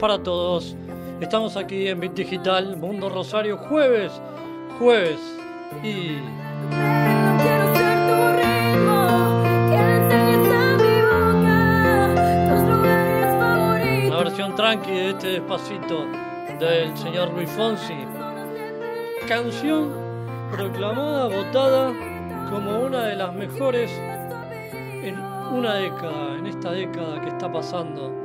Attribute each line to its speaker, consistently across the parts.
Speaker 1: para
Speaker 2: todos. Estamos aquí en Bit Digital, Mundo Rosario, jueves, jueves. Y
Speaker 1: Pero quiero ser tu ritmo, que enseñes a mi boca tus lugares favoritos.
Speaker 2: una versión tranqui de este despacito del señor Luis Fonsi. Canción proclamada, votada como una de las mejores en una década, en esta década que está pasando.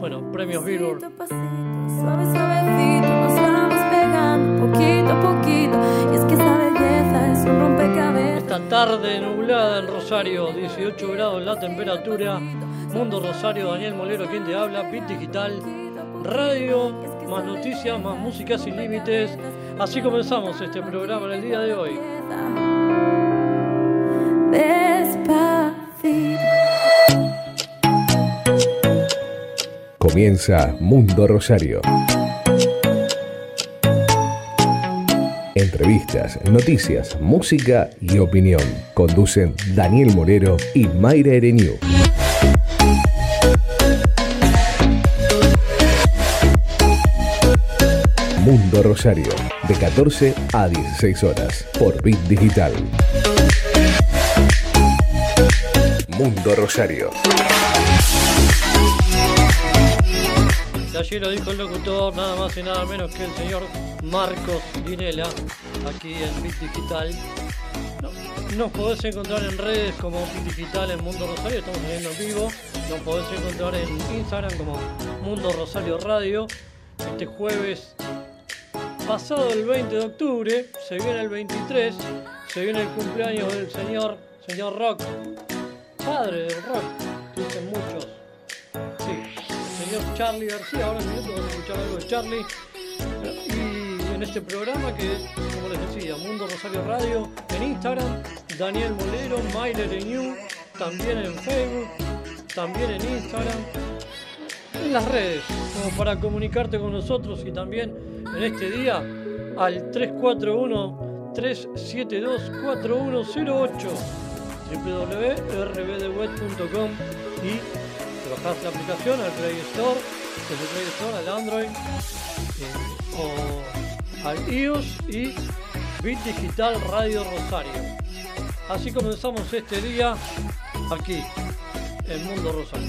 Speaker 2: Bueno, premios Billboard.
Speaker 1: Pasito, pasito, suave, suavecito, nos vamos pegando poquito a poquito. Y es que esa belleza es un rompecabezas.
Speaker 2: Esta tarde nublada en Rosario, 18 grados la temperatura. Mundo Rosario, Daniel Molero, quien te habla, Bit Digital, radio, más noticias, más música sin límites. Así comenzamos este programa en el día de hoy.
Speaker 3: Comienza Mundo Rosario. Entrevistas, noticias, música y opinión. Conducen Daniel Morero y Mayra Ereniu. Mundo Rosario, de 14 a 16 horas, por Bit Digital. Mundo Rosario.
Speaker 2: Lo dijo el locutor, nada más y nada menos que el señor Marcos Dinela, aquí en Bit Digital. No- Nos podés encontrar en redes como Bit Digital en Mundo Rosario, estamos saliendo en vivo. Nos podés encontrar en Instagram como Mundo Rosario Radio. Este jueves pasado el 20 de octubre, se viene el 23, se viene el cumpleaños del señor, señor Rock, padre del rock, dicen muchos. Charlie García. Ahora en un minuto vamos a escuchar algo de Charlie. Y en este programa que, como les decía, Mundo Rosario Radio, en Instagram, Daniel Molero, Myler New, también en Facebook, también en Instagram, en las redes, como para comunicarte con nosotros y también en este día al 341 372 4108 www.rbdweb.com y te bajás la aplicación al Play Store, desde Play Store al Android eh, o al iOS y Bit Digital Radio Rosario. Así comenzamos este día aquí en Mundo Rosario.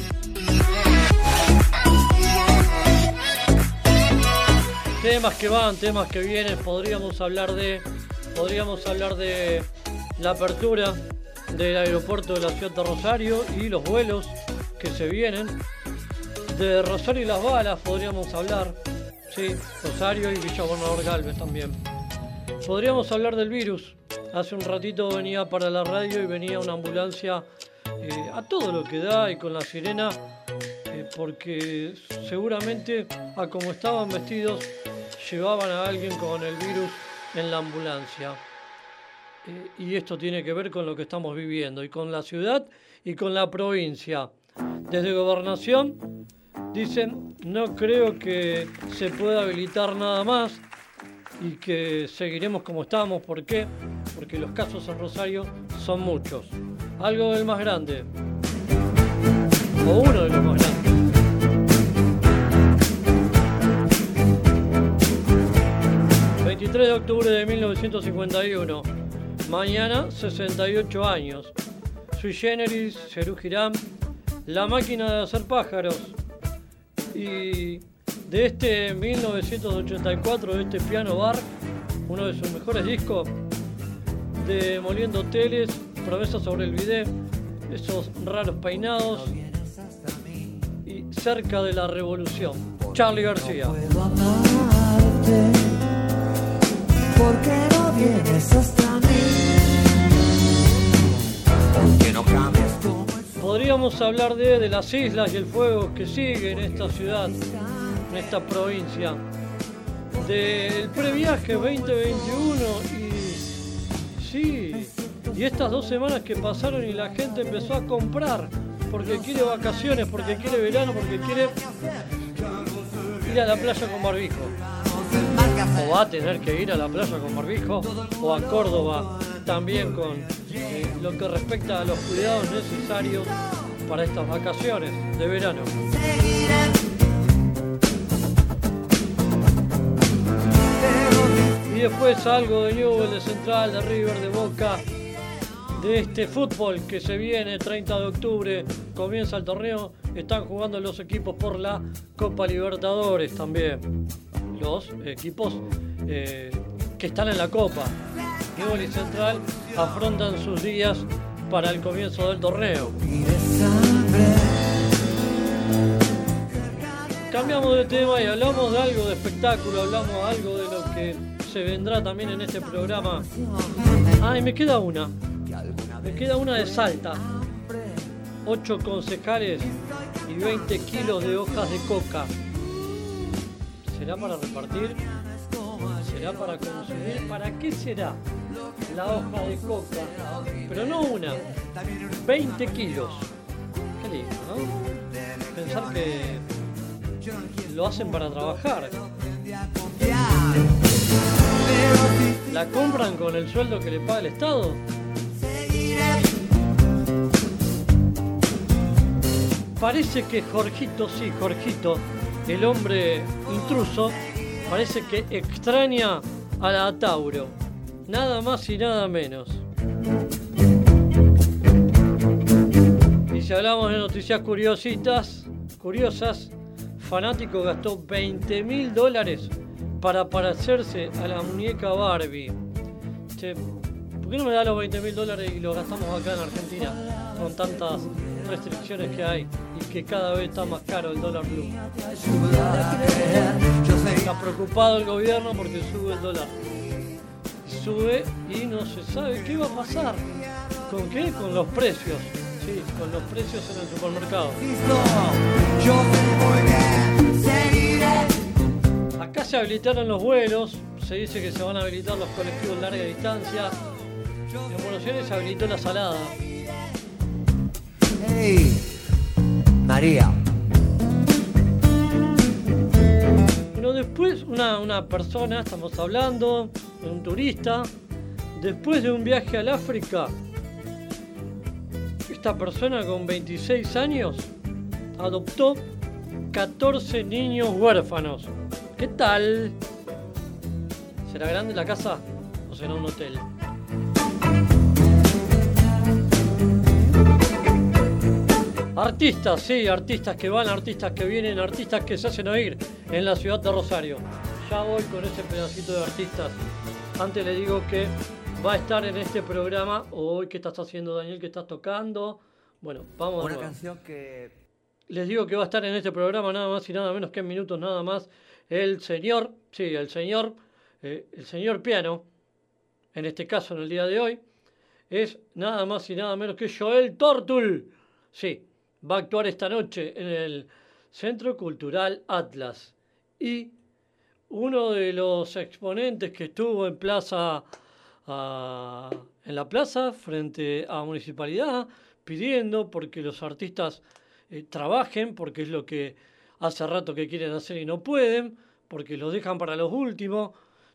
Speaker 2: Temas que van, temas que vienen, podríamos hablar de podríamos hablar de la apertura del aeropuerto de la ciudad de Rosario y los vuelos que se vienen. De Rosario y las balas podríamos hablar. Sí, Rosario y Villa Galvez también. Podríamos hablar del virus. Hace un ratito venía para la radio y venía una ambulancia eh, a todo lo que da y con la sirena, eh, porque seguramente a como estaban vestidos llevaban a alguien con el virus en la ambulancia. Eh, y esto tiene que ver con lo que estamos viviendo y con la ciudad y con la provincia. Desde gobernación dicen, no creo que se pueda habilitar nada más y que seguiremos como estamos. ¿Por qué? Porque los casos en Rosario son muchos. Algo del más grande. O uno de los más grandes. 23 de octubre de 1951. Mañana, 68 años. Sui Generis, Cerú Girán, La máquina de hacer pájaros. Y de este 1984, de este piano bar, uno de sus mejores discos, de Moliendo Teles, Promesa sobre el Bidé, esos raros peinados y cerca de la revolución. Charlie García.
Speaker 4: puedo amarte porque no vienes hasta mí porque no cambias como el
Speaker 2: Podríamos hablar de, las islas y el fuego que sigue en esta ciudad, en esta provincia, del previaje 2021 y sí, y estas dos semanas que pasaron y la gente empezó a comprar porque quiere vacaciones, porque quiere verano, porque quiere ir a la playa con barbijo. O va a tener que ir a la playa con barbijo, o a Córdoba también con eh, lo que respecta a los cuidados necesarios para estas vacaciones de verano. Y después algo de Newell, de Central, de River, de Boca, de este fútbol que se viene 30 de octubre, comienza el torneo, están jugando los equipos por la Copa Libertadores también. Los equipos eh, que están en la Copa. Newell y Central afrontan sus días para el comienzo del torneo. Cambiamos de tema y hablamos de algo de espectáculo, hablamos de algo de lo que se vendrá también en este programa. Ah, me queda una. Me queda una de Salta. 8 concejales y 20 kilos de hojas de coca. ¿Será para repartir? ¿Será para consumir? ¿Para qué será la hoja de coca? Pero no una, 20 kilos. Qué lindo, ¿no? Pensar que lo hacen para trabajar. ¿La compran con el sueldo que le paga el Estado? Parece que Jorgito, sí, Jorgito, el hombre intruso, parece que extraña a la Tauro. Nada más y nada menos. Y si hablamos de noticias curiositas, curiosas, fanático gastó 20 mil dólares para parecerse a la muñeca Barbie. Che, ¿por qué no me da los 20 mil dólares y los gastamos acá en Argentina con tantas restricciones que hay y que cada vez está más caro el dólar blue? Está preocupado el gobierno porque sube el dólar. Sube y no se sabe qué va a pasar. ¿Con qué? Con los precios. Sí, con los precios en el supermercado. Acá se habilitaron los vuelos, se dice que se van a habilitar los colectivos de larga distancia. En Buenos se habilitó la salada.
Speaker 4: Hey, María.
Speaker 2: Bueno, después una, una persona, estamos hablando, un turista, después de un viaje al África, esta persona con 26 años adoptó 14 niños huérfanos. ¿Qué tal? ¿Será grande la casa o será un hotel? Artistas, sí, artistas que van, artistas que vienen, artistas que se hacen oír en la ciudad de Rosario. Ya voy con ese pedacito de artistas. Antes le digo que va a estar en este programa hoy. ¿Qué estás haciendo, Daniel? ¿Qué estás tocando? Bueno, vamos.
Speaker 4: Una canción que
Speaker 2: Les digo que va a estar en este programa nada más y nada menos que en minutos nada más el señor, sí, el señor, eh, el señor piano, en este caso en el día de hoy, es nada más y nada menos que Joel Tortul. Sí, va a actuar esta noche en el Centro Cultural Atlas. Y uno de los exponentes que estuvo en plaza, en la plaza, frente a Municipalidad, pidiendo porque los artistas eh, trabajen, porque es lo que hace rato que quieren hacer y no pueden, porque los dejan para los últimos,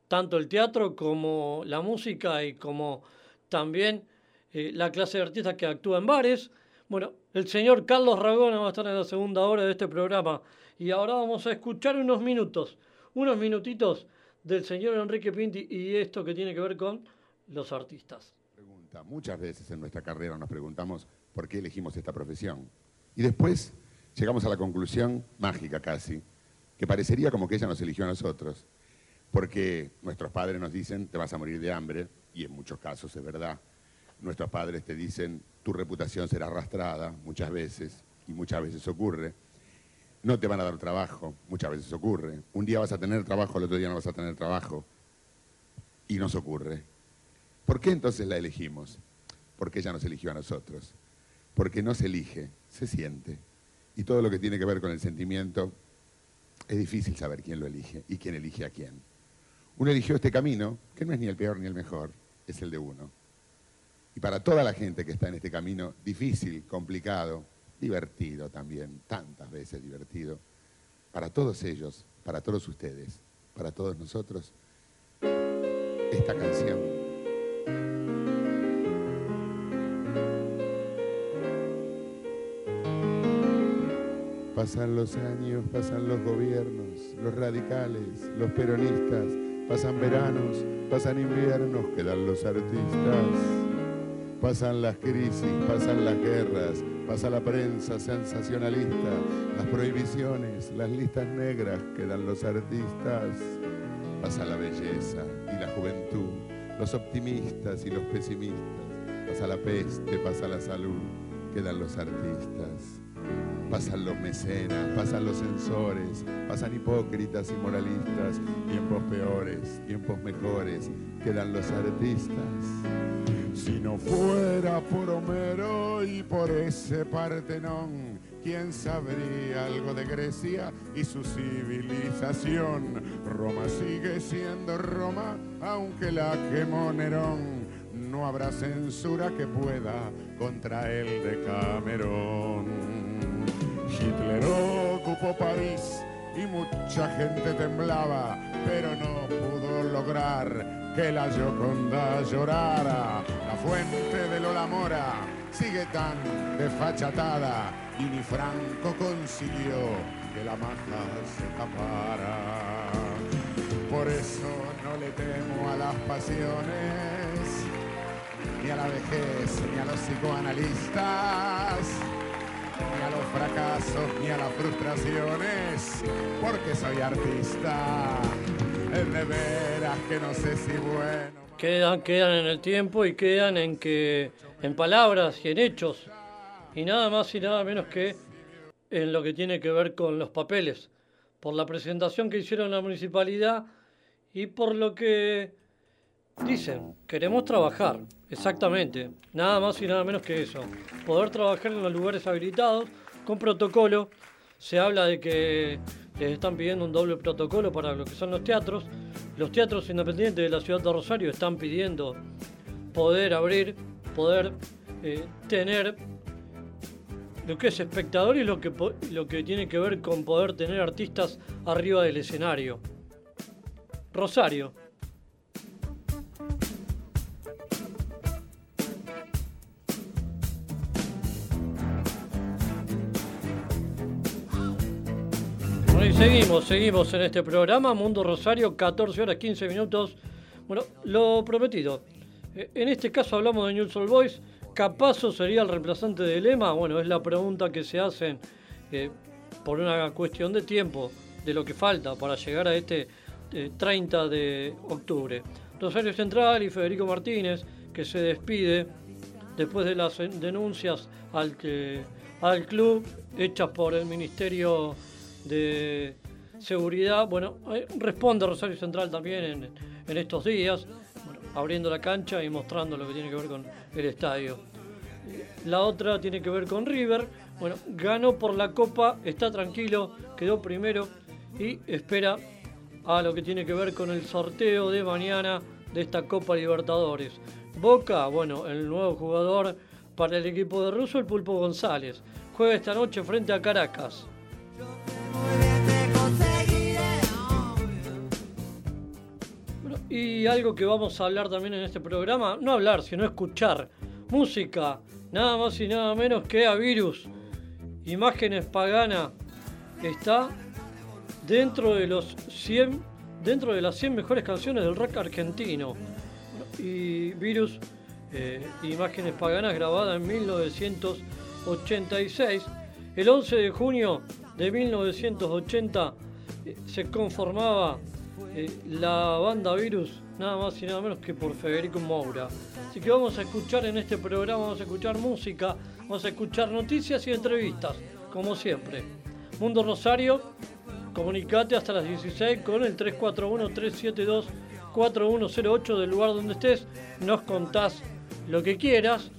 Speaker 2: tanto el teatro como la música y como también eh, la clase de artistas que actúa en bares. Bueno, el señor Carlos Ragona va a estar en la segunda hora de este programa y ahora vamos a escuchar unos minutos, unos minutitos del señor Enrique Pinti y esto que tiene que ver con los artistas.
Speaker 5: pregunta. Muchas veces en nuestra carrera nos preguntamos por qué elegimos esta profesión. Y después llegamos a la conclusión, mágica casi, que parecería como que ella nos eligió a nosotros. Porque nuestros padres nos dicen, te vas a morir de hambre, y en muchos casos es verdad. Nuestros padres te dicen, tu reputación será arrastrada, muchas veces, y muchas veces ocurre. No te van a dar trabajo, muchas veces ocurre. Un día vas a tener trabajo, el otro día no vas a tener trabajo. Y nos ocurre. ¿Por qué entonces la elegimos? Porque ella nos eligió a nosotros. Porque no se elige, se siente. Y todo lo que tiene que ver con el sentimiento, es difícil saber quién lo elige y quién elige a quién. Uno eligió este camino, que no es ni el peor ni el mejor, es el de uno. Y para toda la gente que está en este camino difícil, complicado, divertido también, tantas veces divertido, para todos ellos, para todos ustedes, para todos nosotros, esta canción. Pasan los años, pasan los gobiernos, los radicales, los peronistas, pasan veranos, pasan inviernos, quedan los artistas. Pasan las crisis, pasan las guerras, pasa la prensa sensacionalista, las prohibiciones, las listas negras, quedan los artistas. Pasa la belleza y la juventud, los optimistas y los pesimistas. Pasa la peste, pasa la salud, quedan los artistas. Pasan los mecenas, pasan los censores, pasan hipócritas y moralistas, tiempos peores, tiempos mejores, quedan los artistas. Si no fuera por Homero y por ese Partenón, ¿quién sabría algo de Grecia y su civilización? Roma sigue siendo Roma, aunque la quemó Nerón. No habrá censura que pueda contra el de Camerón. Hitler ocupó París y mucha gente temblaba, pero no pudo lograr que la Gioconda llorara. La fuente de Lola Mora sigue tan desfachatada y ni Franco consiguió que la maja se tapara. Por eso no le temo a las pasiones, ni a la vejez, ni a los psicoanalistas ni a los fracasos, ni a las frustraciones, porque soy artista. Es de veras que no sé si bueno.
Speaker 2: Quedan, quedan en el tiempo y quedan en que en palabras y en hechos y nada más y nada menos que en lo que tiene que ver con los papeles, por la presentación que hicieron la municipalidad y por lo que dicen, queremos trabajar, exactamente, nada más y nada menos que eso, poder trabajar en los lugares habilitados con protocolo, se habla de que les están pidiendo un doble protocolo para lo que son los teatros, los teatros independientes de la ciudad de Rosario están pidiendo poder abrir, poder eh, tener lo que es espectador y lo que, lo que tiene que ver con poder tener artistas arriba del escenario. Rosario, seguimos, seguimos en este programa, Mundo Rosario, 14 horas 15 minutos. Bueno, lo prometido. Eh, en este caso hablamos de News All Boys. ¿Capazo sería el reemplazante de Lema? Bueno, es la pregunta que se hacen eh, por una cuestión de tiempo, de lo que falta para llegar a este 30 eh, de octubre. Rosario Central y Federico Martínez, que se despide después de las denuncias al, que, al club hechas por el Ministerio de seguridad. Bueno, eh, responde Rosario Central también en, estos días, abriendo la cancha y mostrando lo que tiene que ver con el estadio. La otra tiene que ver con River. Bueno, ganó por la Copa, está tranquilo, quedó primero y espera a lo que tiene que ver con el sorteo de mañana de esta Copa Libertadores. Boca, bueno, el nuevo jugador para el equipo de Russo, el Pulpo González. Juega esta noche frente a Caracas. Y algo que vamos a hablar también en este programa, no hablar, sino escuchar música, nada más y nada menos que a Virus. Imágenes Pagana está dentro de los 100 dentro de las 100 mejores canciones del rock argentino. Y Virus eh, Imágenes Paganas grabada en 1986. El 11 de junio de 1980 eh, se conformaba eh, la banda Virus, nada más y nada menos que por Federico Moura. Así que vamos a escuchar en este programa, vamos a escuchar música, vamos a escuchar noticias y entrevistas, como siempre. Mundo Rosario, comunicate hasta las 16 con el 341-372-4108 del lugar donde estés, nos contás lo que quieras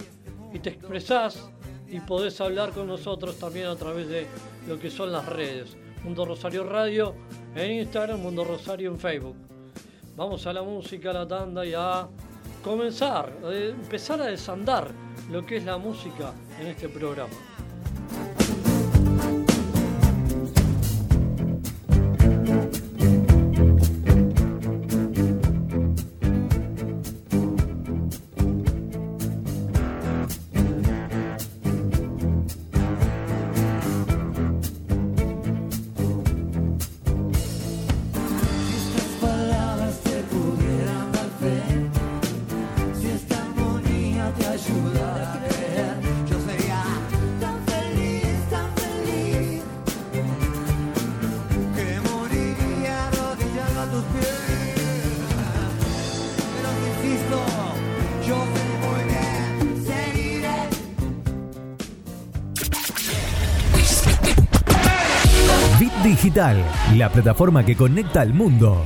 Speaker 2: y te expresás y podés hablar con nosotros también a través de lo que son las redes. Mundo Rosario Radio en Instagram, Mundo Rosario en Facebook. Vamos a la música, a la tanda y a comenzar, a empezar a desandar lo que es la música en este programa.
Speaker 6: La plataforma que conecta al mundo.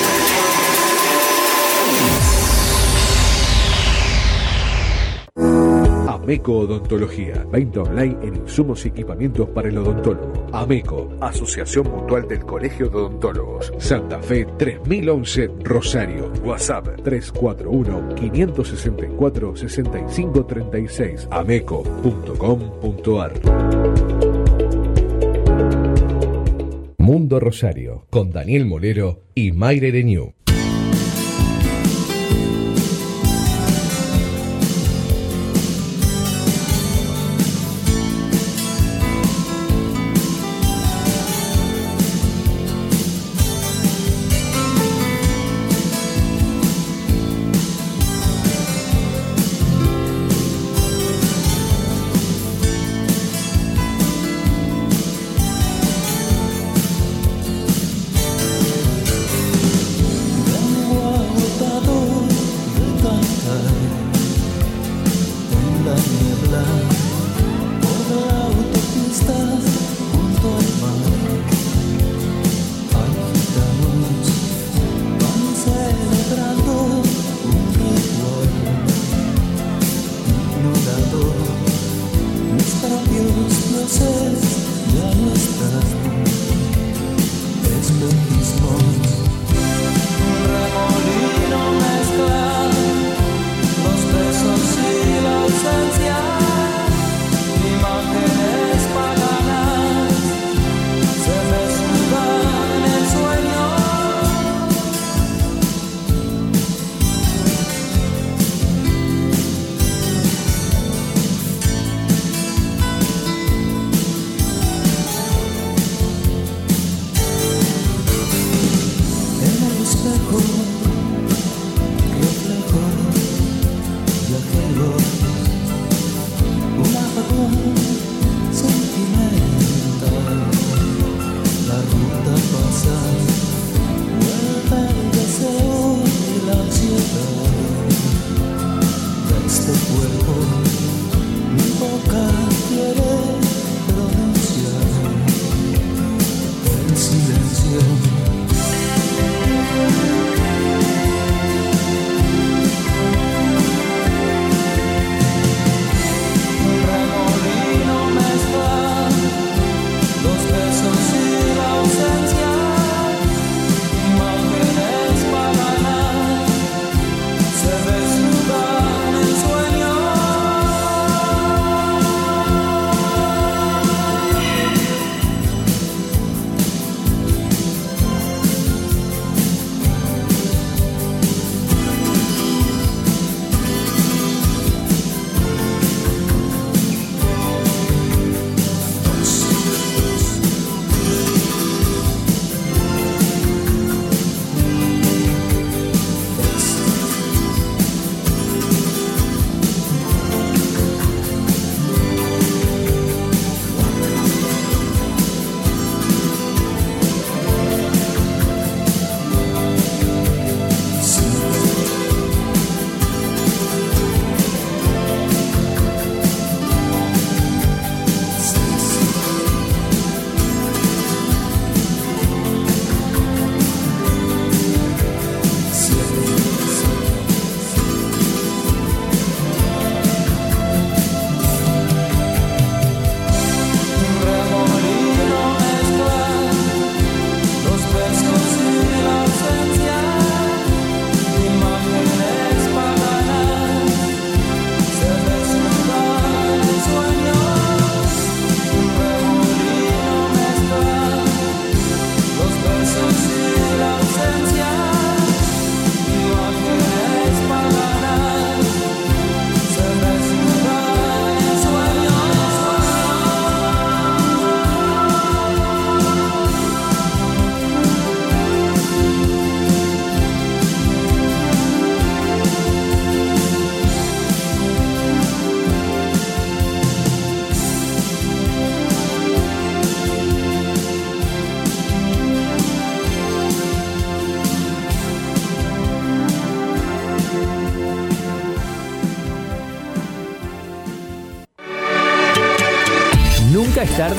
Speaker 3: Ameco Odontología. Venta online en insumos y equipamientos para el odontólogo. Ameco, Asociación Mutual del Colegio de Odontólogos. Santa Fe 3011 Rosario. WhatsApp 341-564-6536. Ameco.com.ar. Mundo Rosario, con Daniel Molero y Mayre Renew.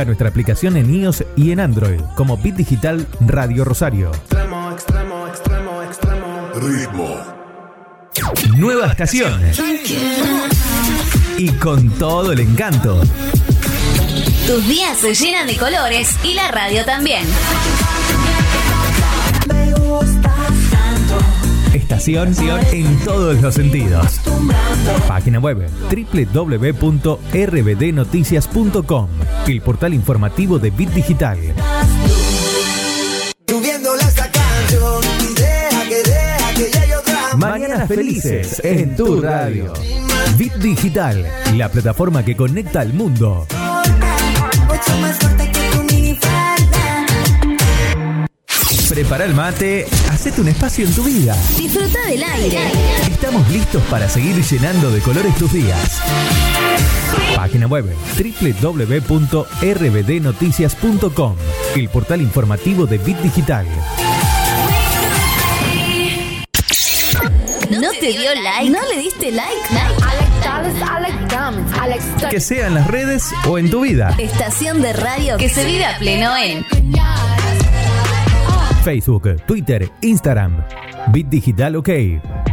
Speaker 7: Busca nuestra aplicación en iOS y en Android como Bit Digital Radio Rosario.
Speaker 8: Extremo, extremo, extremo, extremo.
Speaker 5: Ritmo.
Speaker 7: Nueva estación. Y con todo el encanto.
Speaker 9: Tus días se llenan de colores y la radio también.
Speaker 7: En todos los sentidos. Página web www.rbdnoticias.com, el portal informativo de Bit Digital. Mañanas felices en tu radio. Bit Digital, la plataforma que conecta al mundo. Prepara el mate, hacete un espacio en tu vida.
Speaker 9: Disfruta del aire.
Speaker 7: Estamos listos para seguir llenando de colores tus días. Página web www.rbdnoticias.com, el portal informativo de Bit Digital.
Speaker 9: ¿No te dio like? ¿No le diste like?
Speaker 7: Que sea en las redes o en tu vida.
Speaker 9: Estación de radio que se vive a pleno en
Speaker 7: Facebook, Twitter, Instagram. Bit Digital OK.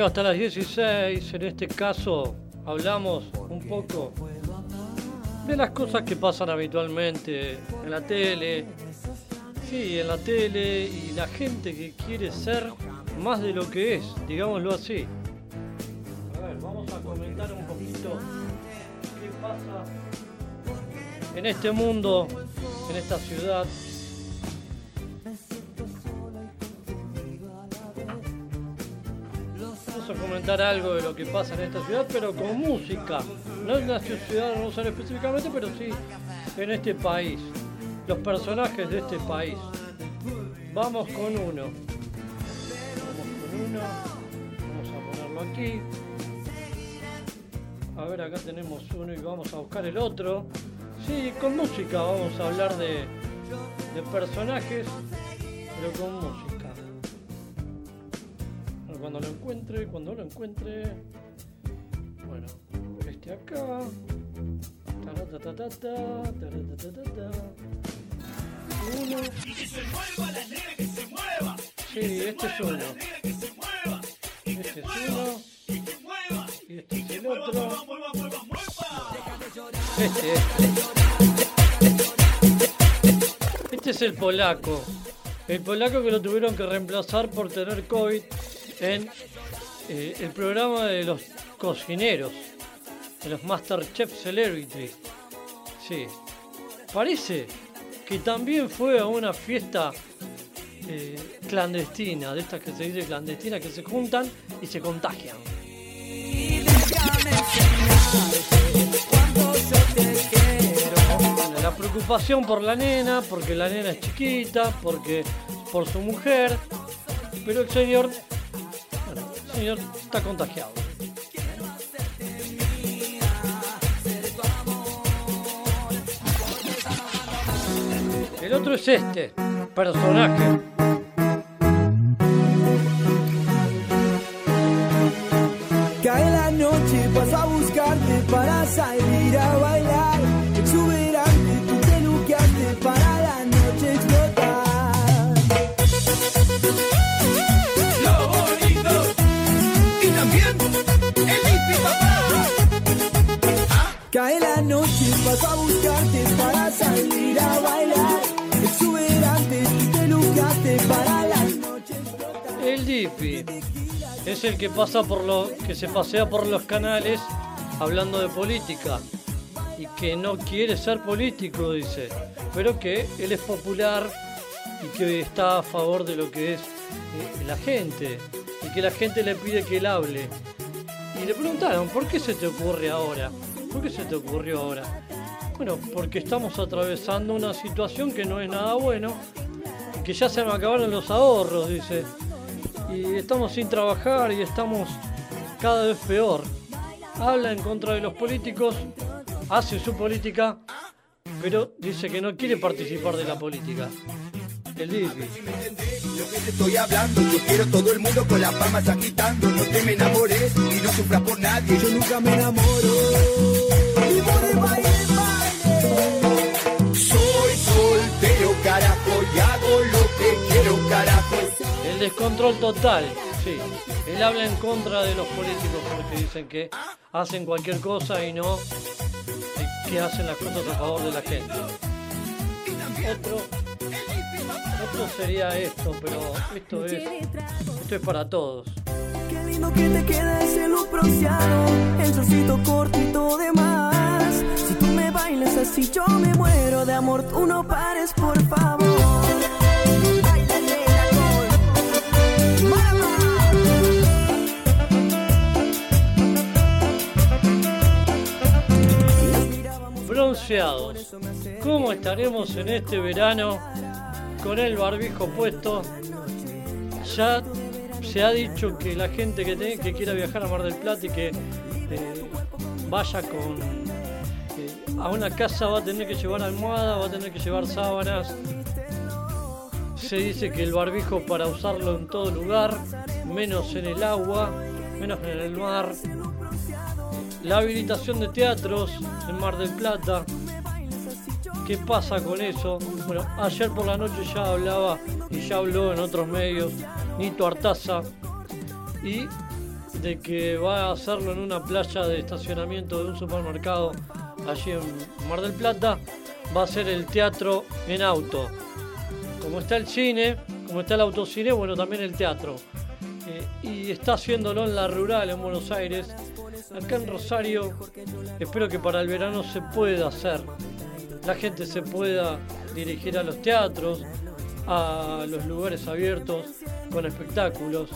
Speaker 2: Hasta las 16. En este caso hablamos un poco de las cosas que pasan habitualmente en la tele. Sí, en la tele y la gente que quiere ser más de lo que es, digámoslo así. A ver, vamos a comentar un poquito qué pasa en este mundo, en esta ciudad. Vamos a comentar algo de lo que pasa en esta ciudad, pero con música. No en la ciudad de Rosario específicamente, pero sí en este país. Los personajes de este país. Vamos con uno. Vamos con uno. Vamos a ponerlo aquí. A ver, acá tenemos uno y vamos a buscar el otro. Sí, con música vamos a hablar de, de personajes, pero con música. Cuando lo encuentre, cuando lo encuentre. Bueno, este acá. Taratatata, taratatata. Uno. Sí, este es uno. Este es uno. Y este es el otro. Este, este. Este es el polaco. El polaco que lo tuvieron que reemplazar por tener COVID en eh, el programa de los cocineros, de los Masterchef Celebrity. Sí. Parece que también fue a una fiesta eh, clandestina, de estas que se dice clandestina, que se juntan y se contagian. La preocupación por la nena, porque la nena es chiquita, porque por su mujer, pero el señor, señor está contagiado. El otro es este personaje. Es el que pasa por lo que se pasea por los canales hablando de política y que no quiere ser político, dice, pero que él es popular y que está a favor de lo que es eh, la gente y que la gente le pide que él hable. Y le preguntaron, ¿por qué se te ocurre ahora? ¿Por qué se te ocurrió ahora? Bueno, porque estamos atravesando una situación que no es nada bueno, que ya se me acabaron los ahorros, dice. Y estamos sin trabajar y estamos cada vez peor. Habla en contra de los políticos, hace su política, pero dice que no quiere participar de la política. El Dipi.
Speaker 10: Lo que te estoy hablando, yo quiero todo el mundo con las palmas agitando. No te me enamores y no sufras por nadie. Yo nunca me enamoro. Vivo de baile, baile. Soy soltero, carajo, y hago lo
Speaker 2: descontrol total, sí. Él habla en contra de los políticos porque dicen que hacen cualquier cosa y no eh, que hacen las cosas a favor de la gente. Otro, otro sería esto, pero esto es, esto es para todos.
Speaker 8: Qué lindo que te queda ese look bronceado, el trocito cortito de más. Si tú me bailas así, yo me muero de amor. Tú no pares, por favor.
Speaker 2: Bronceados. ¿Cómo estaremos en este verano con el barbijo puesto? Ya se ha dicho que la gente que, te- quiera viajar a Mar del Plata y que eh, vaya con eh, a una casa va a tener que llevar almohada, va a tener que llevar sábanas. Se dice que el barbijo para usarlo en todo lugar, menos en el agua, menos en el mar. La habilitación de teatros en Mar del Plata. ¿Qué pasa con eso? Bueno, ayer por la noche ya hablaba y ya habló en otros medios Nito Artaza y de que va a hacerlo en una playa de estacionamiento de un supermercado allí en Mar del Plata. Va a ser el teatro en auto. Como está el cine, como está el autocine, bueno, también el teatro. Eh, y está haciéndolo en la rural, en Buenos Aires. Acá en Rosario, espero que para el verano se pueda hacer. La gente se pueda dirigir a los teatros, a los lugares abiertos con espectáculos.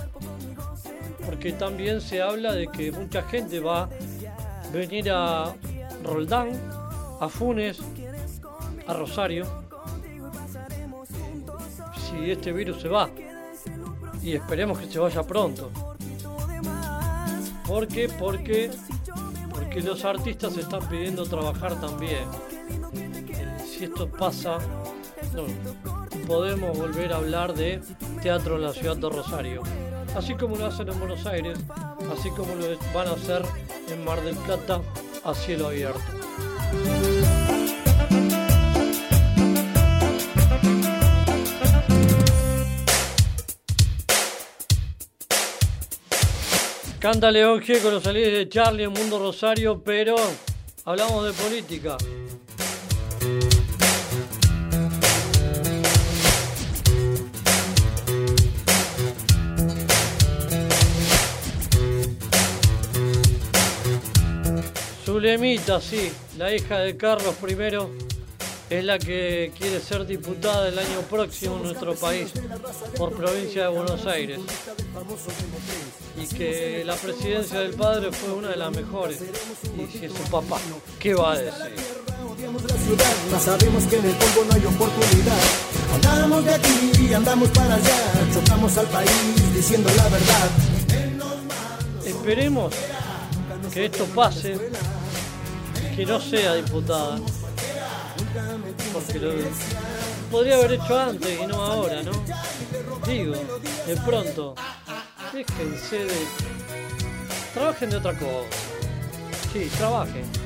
Speaker 2: Porque también se habla de que mucha gente va a venir a Roldán, a Funes, a Rosario. Si este virus se va. Y esperemos que se vaya pronto. ¿Por qué? Porque, porque los artistas están pidiendo trabajar también. Si esto pasa, podemos volver a hablar de teatro en la ciudad de Rosario. Así como lo hacen en Buenos Aires, así como lo van a hacer en Mar del Plata a cielo abierto. Canta León G con los salidos de Charlie en Mundo Rosario, pero hablamos de política. Zulemita, sí, la hija de Carlos I, es la que quiere ser diputada el año próximo en nuestro país por provincia de Buenos Aires. Y que la presidencia del padre fue una de las mejores. Y si es su papá, ¿qué va a decir?
Speaker 10: Odiamos la ciudad, mas sabemos que en el polvo no hay oportunidad. Andamos de aquí y andamos para allá, chocamos al país diciendo la verdad.
Speaker 2: Esperemos que esto pase, que no sea diputada. Porque lo podría haber hecho antes y no ahora, ¿no? Digo, de pronto, déjense de. Trabajen de otra cosa. Sí, trabajen.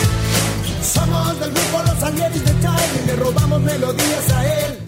Speaker 11: Salió de time y le robamos melodías a él.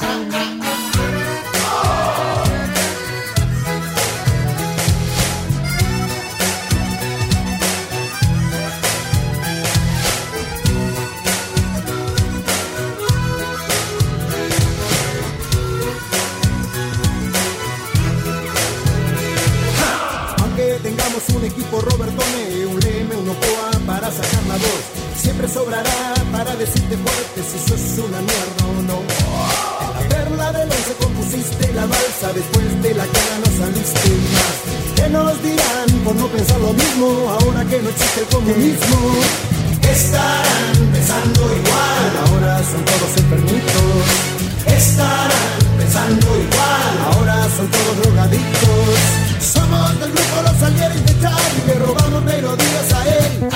Speaker 11: existe comunismo, estarán pensando igual. Ahora son todos enfermitos, estarán pensando igual. Ahora son todos drogadictos. Somos del grupo los salieres de Charlie, le robamos melodías a él.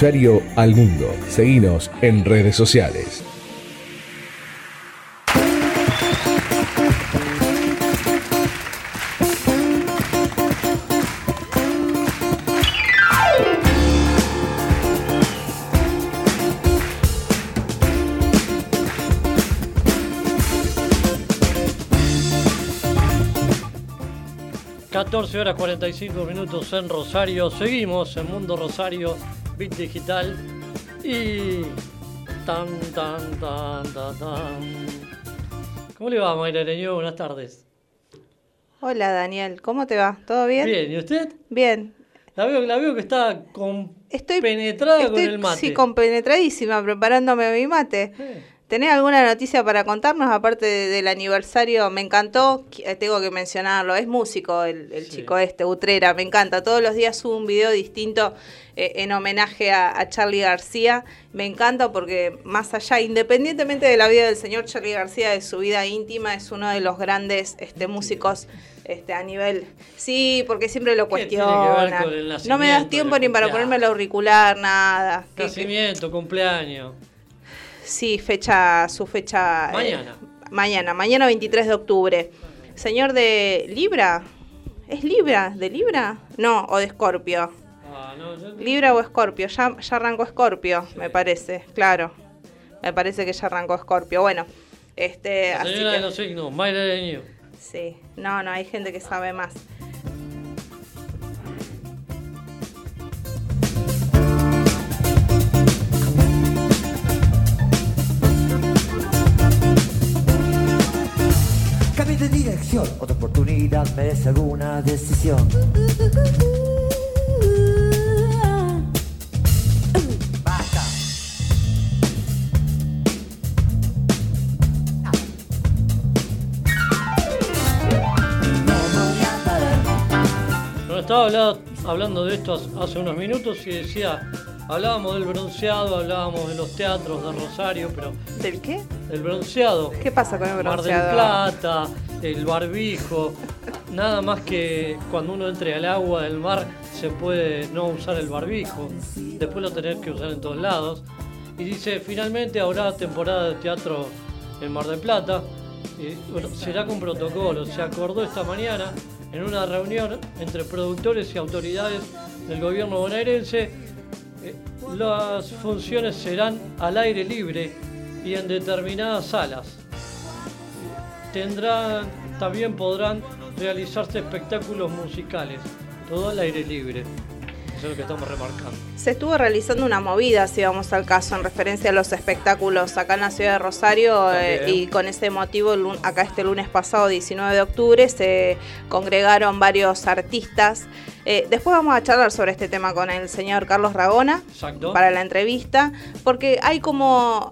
Speaker 3: Rosario al mundo. Seguinos en redes sociales.
Speaker 2: Catorce horas 45 minutos en Rosario. Seguimos en Mundo Rosario Bit Digital. Y. Tan, tan, tan, tan, tan. ¿Cómo le va, Mayra Areño? Buenas tardes.
Speaker 12: Hola Daniel, ¿cómo te va? ¿Todo bien?
Speaker 2: Bien, ¿y usted?
Speaker 12: Bien.
Speaker 2: La veo, la veo que está
Speaker 12: Estoy
Speaker 2: penetrada con el mate.
Speaker 12: Sí, compenetradísima, preparándome mi mate. ¿Tenés alguna noticia para contarnos aparte de- del aniversario? Me encantó, eh, tengo que mencionarlo, es músico el, el chico este, Utrera, me encanta. Todos los días sube un video distinto en homenaje a, a Charlie García. Me encanta porque más allá, independientemente de la vida del señor Charlie García, de su vida íntima, es uno de los grandes este, músicos este, a nivel... Sí, porque siempre lo
Speaker 2: ¿Qué tiene que ver
Speaker 12: cuestiona. No me das tiempo ni para ponerme el auricular, nada. Que-
Speaker 2: Nacimiento, cumpleaños.
Speaker 12: Sí, fecha, su fecha. eh,
Speaker 2: Mañana.
Speaker 12: mañana, mañana 23 de octubre. Señor de Libra. ¿Es Libra? ¿De Libra? No, o de Escorpio.
Speaker 2: Ah, no, yo-
Speaker 12: Libra o Escorpio. Ya, ya arrancó Escorpio, me parece. Claro. Me parece que ya arrancó Escorpio. Bueno, este.
Speaker 2: La
Speaker 12: así que-
Speaker 2: de los signos, Mayra Areño.
Speaker 12: Sí, no, no, hay gente que sabe más.
Speaker 4: Cambio de dirección, otra oportunidad merece alguna decisión.
Speaker 2: Estaba hablando, hablando de esto hace unos minutos y decía, hablábamos del bronceado, hablábamos de los teatros de Rosario, pero...
Speaker 12: ¿Del qué?
Speaker 2: Del bronceado.
Speaker 12: ¿Qué pasa con el
Speaker 2: Mar del
Speaker 12: bronceado?
Speaker 2: Plata, el barbijo, nada más que cuando uno entre al agua del mar se puede no usar el barbijo, después lo tenés que usar en todos lados. Y dice, finalmente habrá temporada de teatro en Mar del Plata, y, bueno, será con protocolo, se acordó esta mañana en una reunión entre productores y autoridades del gobierno bonaerense, eh, las funciones serán al aire libre y en determinadas salas también podrán realizarse espectáculos musicales, todo al aire libre. Eso es lo que estamos remarcando.
Speaker 12: Se estuvo realizando una movida, si vamos al caso, en referencia a los espectáculos acá en la ciudad de Rosario eh, y con ese motivo acá este lunes pasado, 19 de octubre, se congregaron varios artistas. Eh, después vamos a charlar sobre este tema con el señor Carlos Ragona
Speaker 2: Exacto.
Speaker 12: para la entrevista, porque hay como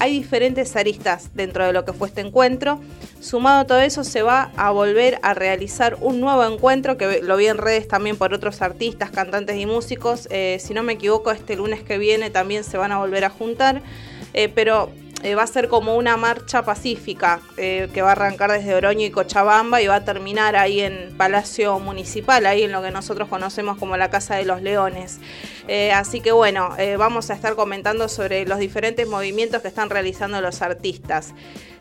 Speaker 12: hay diferentes aristas dentro de lo que fue este encuentro. Sumado a todo eso, se va a volver a realizar un nuevo encuentro que lo vi en redes también por otros artistas, cantantes y músicos. Eh, si no me equivoco, este lunes que viene también se van a volver a juntar. Eh, pero eh, va a ser como una marcha pacífica eh, que va a arrancar desde Oroño y Cochabamba y va a terminar ahí en Palacio Municipal, ahí en lo que nosotros conocemos como la Casa de los Leones. Eh, así que bueno, vamos a estar comentando sobre los diferentes movimientos que están realizando los artistas.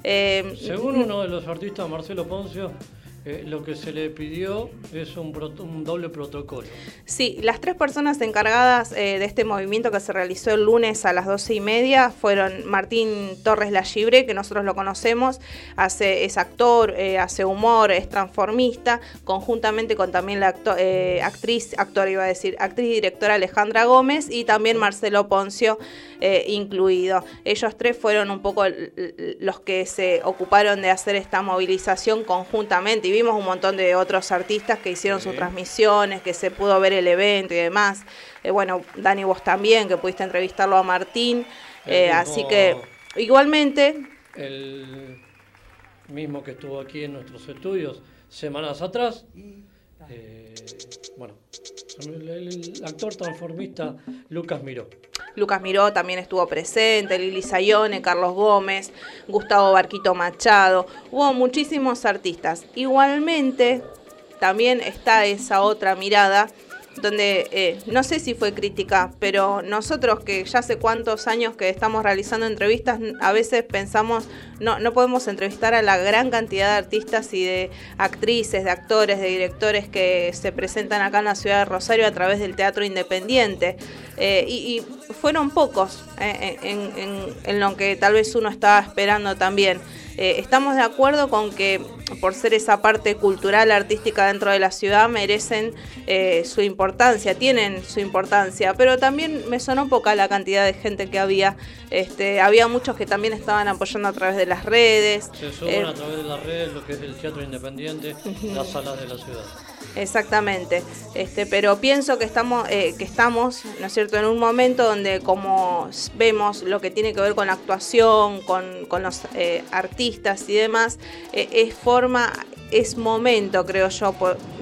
Speaker 2: Según uno de los artistas, Marcelo Poncio, eh, lo que se le pidió es un, doble protocolo.
Speaker 12: Sí, las tres personas encargadas eh, de este movimiento que se realizó el lunes a las doce y media fueron Martín Torres Lagibre, que nosotros lo conocemos, hace, es actor, eh, hace humor, es transformista, conjuntamente con también la actriz, actor iba a decir, actriz y directora Alejandra Gómez y también Marcelo Poncio incluido. Ellos tres fueron un poco los que se ocuparon de hacer esta movilización conjuntamente vimos un montón de otros artistas que hicieron sus transmisiones, que se pudo ver el evento y demás. Eh, bueno, Dani, vos también, que pudiste entrevistarlo a Martín. Eh, así que, igualmente,
Speaker 2: El mismo que estuvo aquí en nuestros estudios semanas atrás. eh, bueno, el, el actor transformista Lucas Miró.
Speaker 12: Lucas Miró también estuvo presente, Lili Sayone, Carlos Gómez, Gustavo Barquito Machado. Hubo muchísimos artistas. Igualmente, también está esa otra mirada donde eh, no sé si fue crítica, pero nosotros que ya hace cuántos años que estamos realizando entrevistas, a veces pensamos, no, no podemos entrevistar a la gran cantidad de artistas y de actrices, de actores, de directores que se presentan acá en la ciudad de Rosario a través del teatro independiente. Eh, y, y fueron pocos eh, en, en- en lo que tal vez uno estaba esperando también. Eh, estamos de acuerdo con que por ser esa parte cultural, artística dentro de la ciudad, merecen eh, su importancia, tienen su importancia, pero también me sonó poca la cantidad de gente que había. Este, había muchos que también estaban apoyando a través de las redes.
Speaker 2: Se suben
Speaker 12: Eh,
Speaker 2: a través de las redes lo que es el teatro independiente, las salas de la ciudad.
Speaker 12: Exactamente, este, pero pienso que estamos, eh, que estamos, ¿no es cierto?, en un momento donde como vemos lo que tiene que ver con la actuación, con, con los eh, artistas y demás, eh, es forma, es momento, creo yo,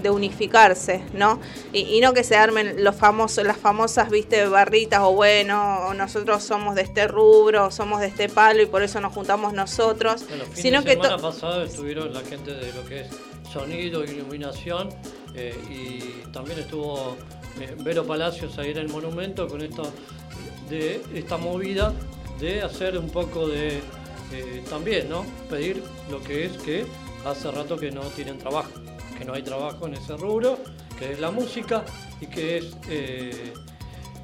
Speaker 12: de unificarse, ¿no? Y, y no que se armen los famosos, las famosas, viste, barritas o bueno, nosotros somos de este rubro, somos de este palo y por eso nos juntamos nosotros,
Speaker 2: Bueno, fin
Speaker 12: sino
Speaker 2: de
Speaker 12: que
Speaker 2: semana pasado estuvieron la gente de lo que es sonido, iluminación eh, y también estuvo eh, Vero Palacios ahí en el monumento con esto de esta movida de hacer un poco de eh, también, ¿no? Pedir lo que es que hace rato que no tienen trabajo, que no hay trabajo en ese rubro, que es la música y que es eh,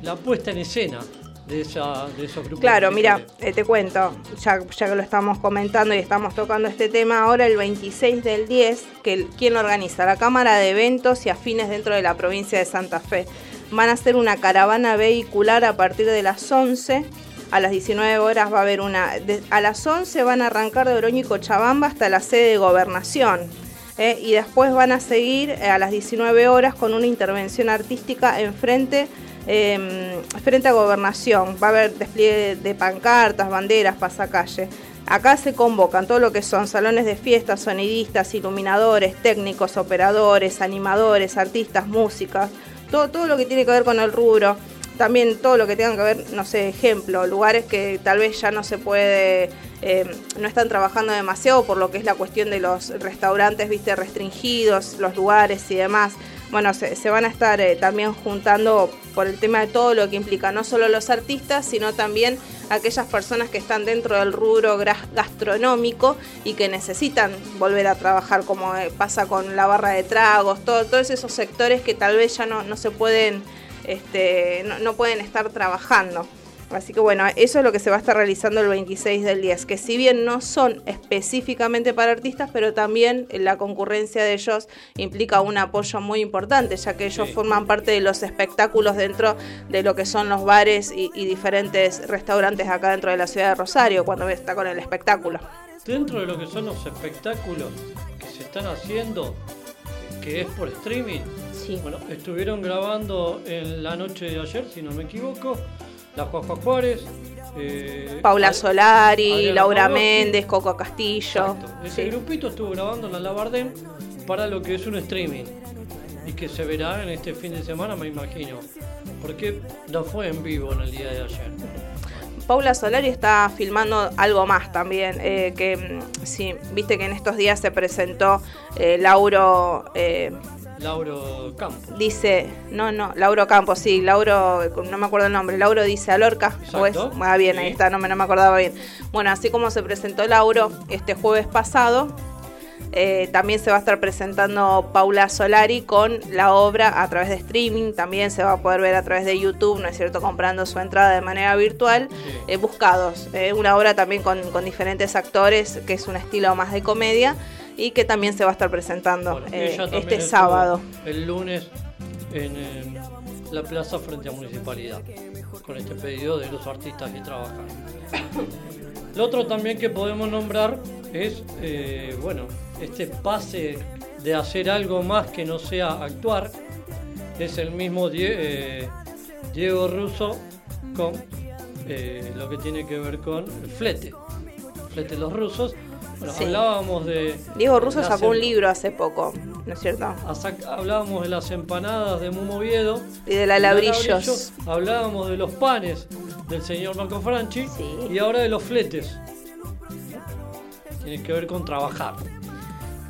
Speaker 2: la puesta en escena de, esa, de esos grupos.
Speaker 12: Claro, mira, eh, te cuento, ya, ya que lo estamos comentando y estamos tocando este tema, ahora el 26 del 10, que ¿quién organiza? La Cámara de Eventos y Afines dentro de la provincia de Santa Fe. Van a hacer una caravana vehicular a partir de las 11. A las 19 horas va a haber una... de- a las 11 van a arrancar de Oroño y Cochabamba hasta la sede de Gobernación. ¿eh? y después van a seguir eh, a las 19 horas con una intervención artística en frente, eh, frente a gobernación. Va a haber despliegue de pancartas, banderas, pasacalle. Acá se convocan todo lo que son salones de fiestas, sonidistas, iluminadores, técnicos, operadores, animadores, artistas, músicas, todo, todo lo que tiene que ver con el rubro. También todo lo que tenga que ver, no sé, ejemplo, lugares que tal vez ya no se puede, eh, no están trabajando demasiado por lo que es la cuestión de los restaurantes, viste, restringidos, los lugares y demás. Bueno, se, se van a estar eh, también juntando por el tema de todo lo que implica, no solo los artistas, sino también aquellas personas que están dentro del rubro gastronómico y que necesitan volver a trabajar, como eh, pasa con la barra de tragos, todo, todos esos sectores que tal vez ya no, no se pueden, este, no, no pueden estar trabajando. Así que bueno, eso es lo que se va a estar realizando el 26 del 10, que si bien no son específicamente para artistas, pero también la concurrencia de ellos implica un apoyo muy importante, ya que ellos forman parte de los espectáculos dentro de lo que son los bares y, y diferentes restaurantes acá dentro de la ciudad de Rosario, cuando está con el espectáculo.
Speaker 2: Dentro de lo que son los espectáculos que se están haciendo, que es por streaming, bueno, estuvieron grabando en la noche de ayer, si no me equivoco, la Juanjo Juárez, eh,
Speaker 12: Paula
Speaker 2: Ad-
Speaker 12: Solari,
Speaker 2: Adriana
Speaker 12: Laura. Méndez, Coco Castillo.
Speaker 2: Ese
Speaker 12: Sí.
Speaker 2: grupito estuvo grabando en la Labardén para lo que es un streaming y que se verá en este fin de semana, me imagino, porque no fue en vivo en el día de ayer.
Speaker 12: Paula Solari está filmando algo más también, eh, que mm, sí, viste que en estos días se presentó eh, Lauro, eh,
Speaker 2: Lauro Campos.
Speaker 12: dice, no, no, Lauro Campos, sí, Lauro, no me acuerdo el nombre, Lauro dice o es,
Speaker 2: Exacto,
Speaker 12: ah, bien, ahí está, no me, no me acordaba bien. Bueno, así como se presentó Lauro este jueves pasado, eh, también se va a estar presentando Paula Solari con la obra a través de streaming, también se va a poder ver a través de YouTube, ¿no es cierto?, comprando su entrada de manera virtual. Eh, Buscados, eh, una obra también con, con diferentes actores, que es un estilo más de comedia y que también se va a estar presentando eh, este sábado.
Speaker 2: El lunes en, eh, la plaza frente a municipalidad, con este pedido de los artistas que trabajan. Lo otro también que podemos nombrar es, eh, bueno, este pase de hacer algo más que no sea actuar, es el mismo Die- eh, Diego Russo con lo que tiene que ver con el flete. Flete los rusos. Bueno,
Speaker 12: Sí.
Speaker 2: hablábamos de.
Speaker 12: Diego Russo sacó un
Speaker 2: em-
Speaker 12: libro hace poco, ¿no es cierto?
Speaker 2: Hablábamos de las empanadas de Mumo Oviedo.
Speaker 12: Y de la Labrillos.
Speaker 2: Hablábamos de los panes del señor Marco Franchi. Y ahora de los fletes. Tiene que ver con trabajar.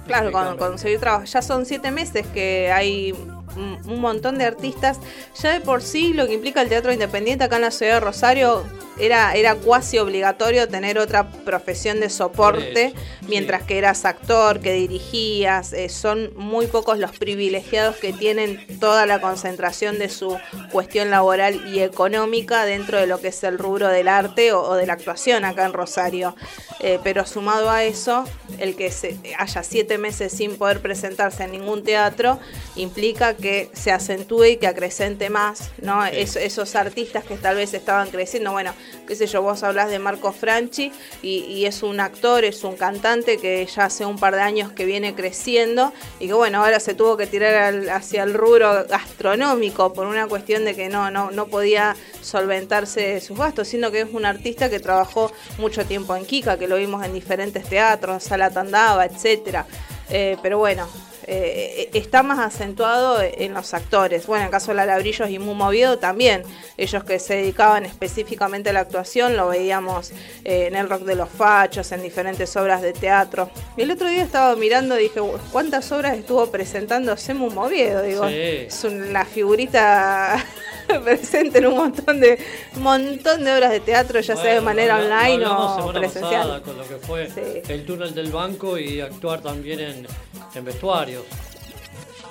Speaker 12: Claro, con, con seguir trabajando. Ya son siete meses que hay un montón de artistas. Ya de por sí lo que implica el teatro independiente acá en la ciudad de Rosario, era, era cuasi obligatorio tener otra profesión de soporte, mientras que eras actor, que dirigías. eh, son muy pocos los privilegiados que tienen toda la concentración de su cuestión laboral y económica dentro de lo que es el rubro del arte o, o de la actuación acá en Rosario. Eh, pero sumado a eso, el que se haya siete meses sin poder presentarse en ningún teatro implica que se acentúe y que acrecente más, ¿no? Es- esos artistas que tal vez estaban creciendo, bueno, qué sé yo, vos hablas de Marco Franchi y, es un actor, es un cantante que ya hace un par de años que viene creciendo y que bueno, ahora se tuvo que tirar hacia el rubro gastronómico por una cuestión de que no, no, no podía solventarse sus gastos, sino que es un artista que trabajó mucho tiempo en Kika, que lo vimos en diferentes teatros, Sala Tandaba, etcétera. Eh, pero bueno, eh, está más acentuado en los actores. Bueno, en el caso de Lala Brillos y Mumo Oviedo también. Ellos que se dedicaban específicamente a la actuación, lo veíamos eh, en el Rock de los Fachos, en diferentes obras de teatro. Y el otro día estaba mirando y dije, ¿cuántas obras estuvo presentándose Mumo Oviedo? Digo,
Speaker 2: Sí.
Speaker 12: es una figurita presente en un montón de montón de obras de teatro, ya sea de manera online o presencial.
Speaker 2: pasada con lo que fue el túnel del banco y actuar también en, en vestuarios.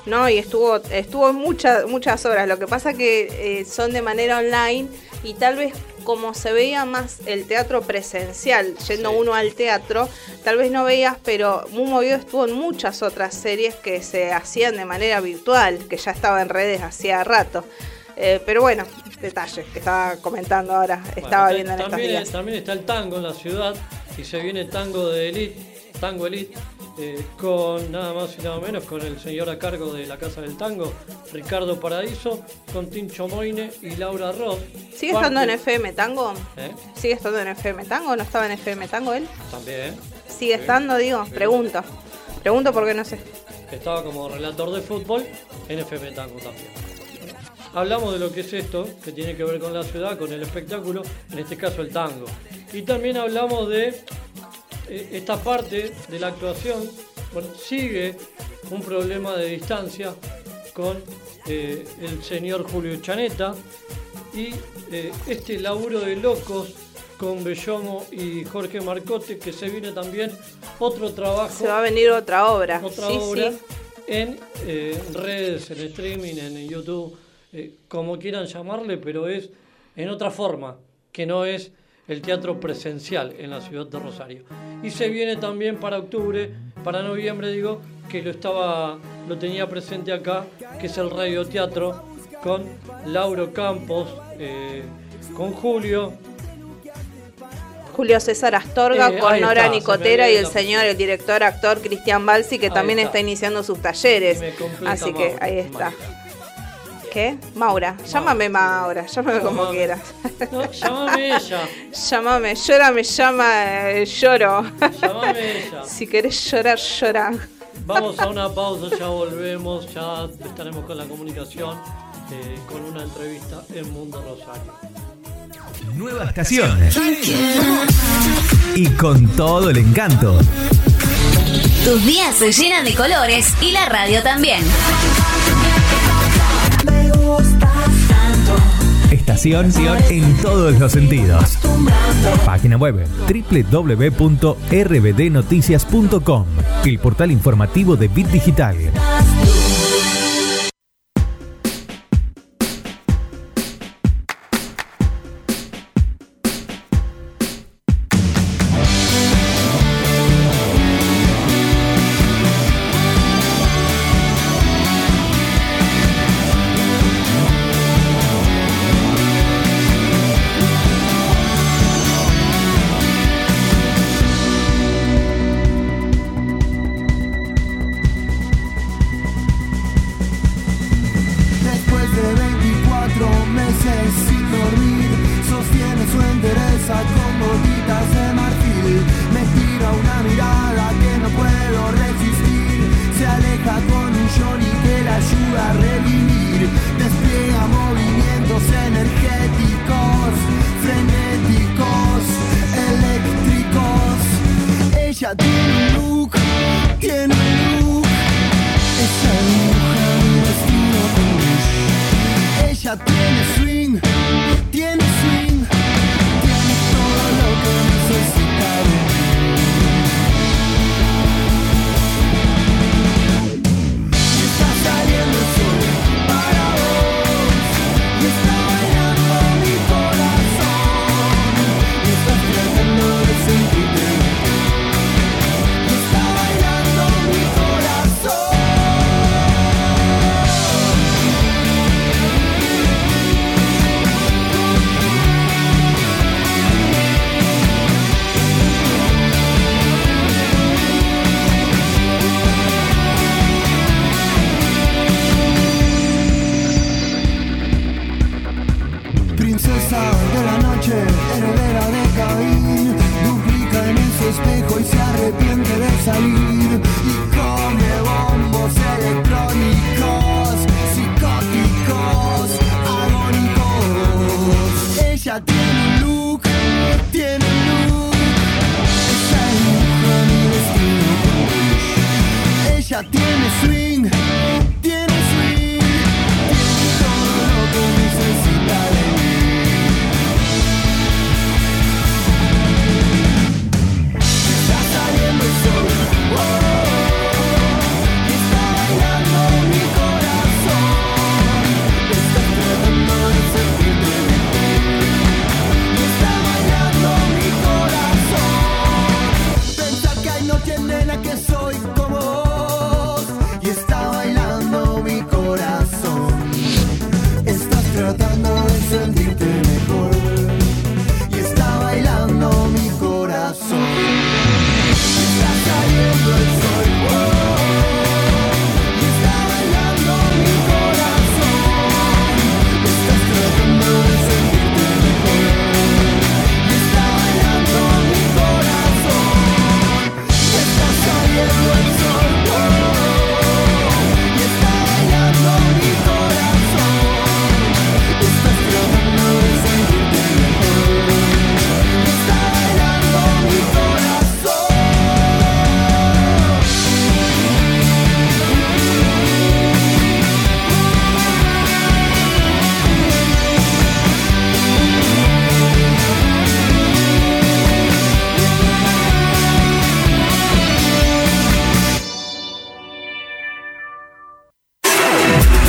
Speaker 12: No, y estuvo, estuvo en muchas, muchas horas. Lo que pasa que eh, son de manera online y tal vez como se veía más el teatro presencial, yendo uno al teatro, tal vez no veías, pero Muy Movido estuvo en muchas otras series que se hacían de manera virtual, que ya estaba en redes hacía rato. Eh, pero bueno, detalles que estaba comentando ahora, estaba viendo en estos
Speaker 2: también,
Speaker 12: días.
Speaker 2: también está el tango en la ciudad y se viene tango de elite, tango elite, eh, con nada más y nada menos con el señor a cargo de la Casa del Tango, Ricardo Paradiso, con Tincho Moine y Laura Ross.
Speaker 12: ¿Sigue
Speaker 2: Parte-
Speaker 12: estando en FM Tango?
Speaker 2: ¿Eh?
Speaker 12: ¿Sigue estando en FM Tango? ¿No estaba en FM Tango él?
Speaker 2: También.
Speaker 12: ¿Sigue
Speaker 2: Sí.
Speaker 12: estando? Digo,
Speaker 2: Sí.
Speaker 12: pregunto. Pregunto porque no sé.
Speaker 2: Estaba como relator de fútbol en FM Tango también. Hablamos de lo que es esto, que tiene que ver con la ciudad, con el espectáculo, en este caso el tango. Y también hablamos de eh, esta parte de la actuación. Bueno, sigue un problema de distancia con eh, el señor Julio Chaneta y eh, este laburo de locos con Bellomo y Jorge Marcote, que se viene también otro trabajo.
Speaker 12: Se va a venir otra obra.
Speaker 2: Otra
Speaker 12: sí,
Speaker 2: obra
Speaker 12: sí.
Speaker 2: en eh, redes, en streaming, en YouTube, eh, como quieran llamarle, pero es en otra forma, que no es el teatro presencial en la ciudad de Rosario. Y se viene también para octubre, para noviembre digo, que lo estaba, lo tenía presente acá, que es el radioteatro con Lauro Campos, eh, con Julio,
Speaker 12: Julio César Astorga
Speaker 2: Eh,
Speaker 12: con Nora
Speaker 2: está,
Speaker 12: Nicotera y el señor, el director, actor Cristian Balsi, que
Speaker 2: Ahí
Speaker 12: también
Speaker 2: está.
Speaker 12: está. iniciando sus talleres. Así que ahí está. ¿Qué? Maura. Llámame Maura, llámame como quieras.
Speaker 2: No, llámame ella.
Speaker 12: Llámame, llora, me llama, eh, lloro.
Speaker 2: Llámame ella.
Speaker 12: si querés llorar, llora.
Speaker 2: Vamos a una pausa, ya volvemos, ya estaremos con la comunicación, eh, con una entrevista en Mundo Rosario.
Speaker 7: Nueva estación. Y con todo el encanto.
Speaker 9: Tus días se llenan de colores y la radio también.
Speaker 7: Estación en todos los sentidos. Página web www.rbdnoticias.com, el portal informativo de Bit Digital.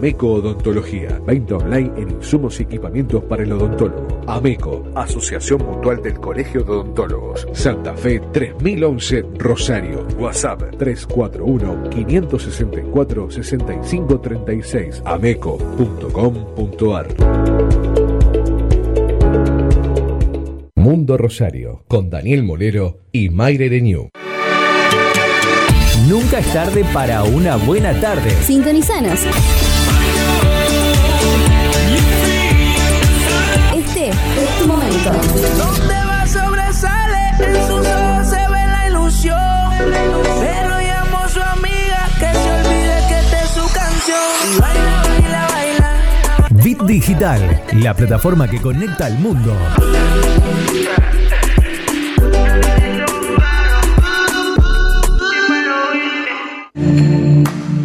Speaker 3: Ameco Odontología. Venta online en insumos y equipamientos para el odontólogo. Ameco, Asociación Mutual del Colegio de Odontólogos. Santa Fe 3011 Rosario. WhatsApp 341-564-6536. Ameco.com.ar. Mundo Rosario. Con Daniel Molero y Mayre Renew.
Speaker 7: Nunca es tarde para una buena tarde.
Speaker 9: Sintonizanos. Momento.
Speaker 8: Donde va sobresale, en sus ojos se ve la ilusión. Pero llamo a su amiga que se olvide que esta es su canción. Baila, baila, baila.
Speaker 7: Bit Digital, la plataforma que conecta al mundo.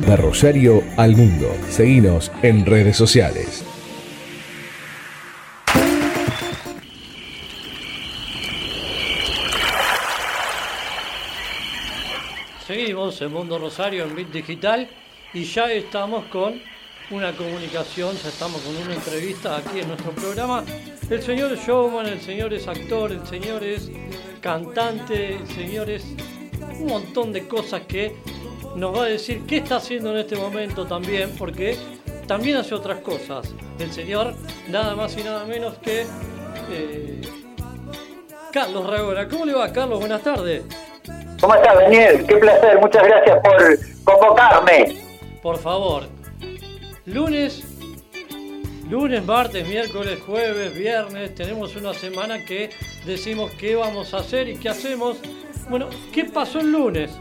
Speaker 3: De Rosario al mundo. Seguinos en redes sociales.
Speaker 2: Seguimos en Mundo Rosario en Bit Digital y ya estamos con una comunicación, ya estamos con una entrevista aquí en nuestro programa. El señor showman, el señor es actor, el señor es cantante, el señor es un montón de cosas que nos va a decir qué está haciendo en este momento también, porque también hace otras cosas. El señor, nada más y nada menos que eh, Carlos Ragora. ¿Cómo le va, Carlos? Buenas tardes.
Speaker 13: ¿Cómo estás, Daniel? Qué placer, muchas gracias por convocarme.
Speaker 2: Por favor. Lunes, lunes, martes, miércoles, jueves, viernes, tenemos una semana que decimos qué vamos a hacer y qué hacemos. Bueno, ¿qué pasó el lunes?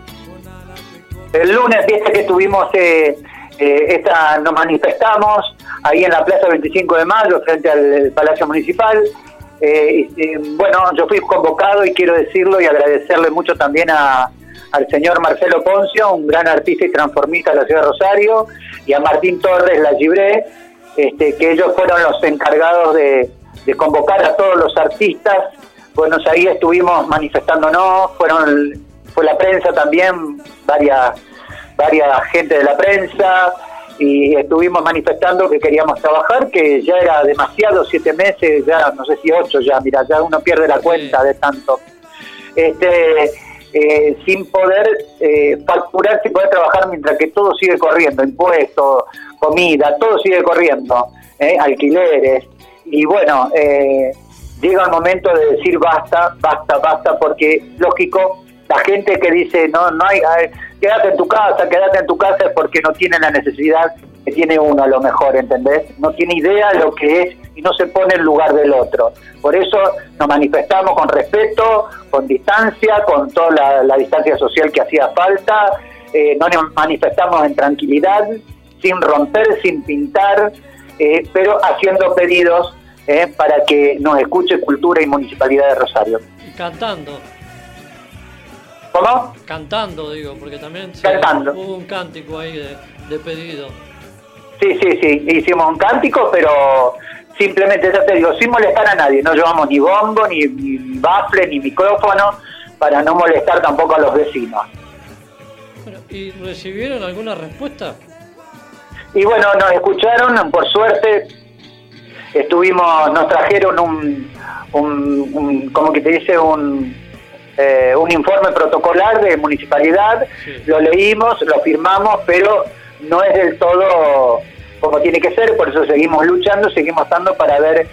Speaker 13: El lunes, viste que tuvimos, eh, eh, esta, nos manifestamos ahí en la Plaza 25 de Mayo, frente al Palacio Municipal. Eh, eh, bueno, yo fui convocado y quiero decirlo y agradecerle mucho también a, al señor Marcelo Poncio, un gran artista y transformista de la ciudad de Rosario, y a Martín Torres La Gibré, este, que ellos fueron los encargados de, convocar a todos los artistas. Bueno, ahí estuvimos manifestándonos, fueron fue la prensa también, varias, varias gente de la prensa, y estuvimos manifestando que queríamos trabajar, que ya era demasiado, siete meses, ya no sé si ocho ya, mira, ya uno pierde la cuenta de tanto. Este, eh, sin poder eh, facturar, sin poder trabajar mientras que todo sigue corriendo, impuestos, comida, todo sigue corriendo, eh, alquileres. Y bueno, eh, llega el momento de decir basta, basta, basta, porque lógico La gente que dice, no, no hay, ay, quédate en tu casa, quédate en tu casa es porque no tiene la necesidad que tiene uno a lo mejor, ¿entendés? No tiene idea de lo que es y no se pone en lugar del otro. Por eso nos manifestamos con respeto, con distancia, con toda la, distancia social que hacía falta, eh, no nos manifestamos en tranquilidad, sin romper, sin pintar, eh, pero haciendo pedidos eh, para que nos escuche Cultura y Municipalidad de Rosario.
Speaker 2: Y cantando.
Speaker 13: ¿Cómo?
Speaker 2: Cantando, digo, porque también se- hubo un cántico ahí de, de pedido.
Speaker 13: Sí, sí, sí, hicimos un cántico, pero simplemente, ya te digo, sin molestar a nadie, no llevamos ni bombo, ni, ni bafle, ni micrófono, para no molestar tampoco a los vecinos.
Speaker 2: Bueno, ¿y recibieron alguna respuesta?
Speaker 13: Y bueno, nos escucharon, por suerte, estuvimos, nos trajeron un, un, un como que te dice, un, eh, un informe protocolar de municipalidad, lo leímos, lo firmamos, pero no es del todo como tiene que ser, por eso seguimos luchando, seguimos dando para ver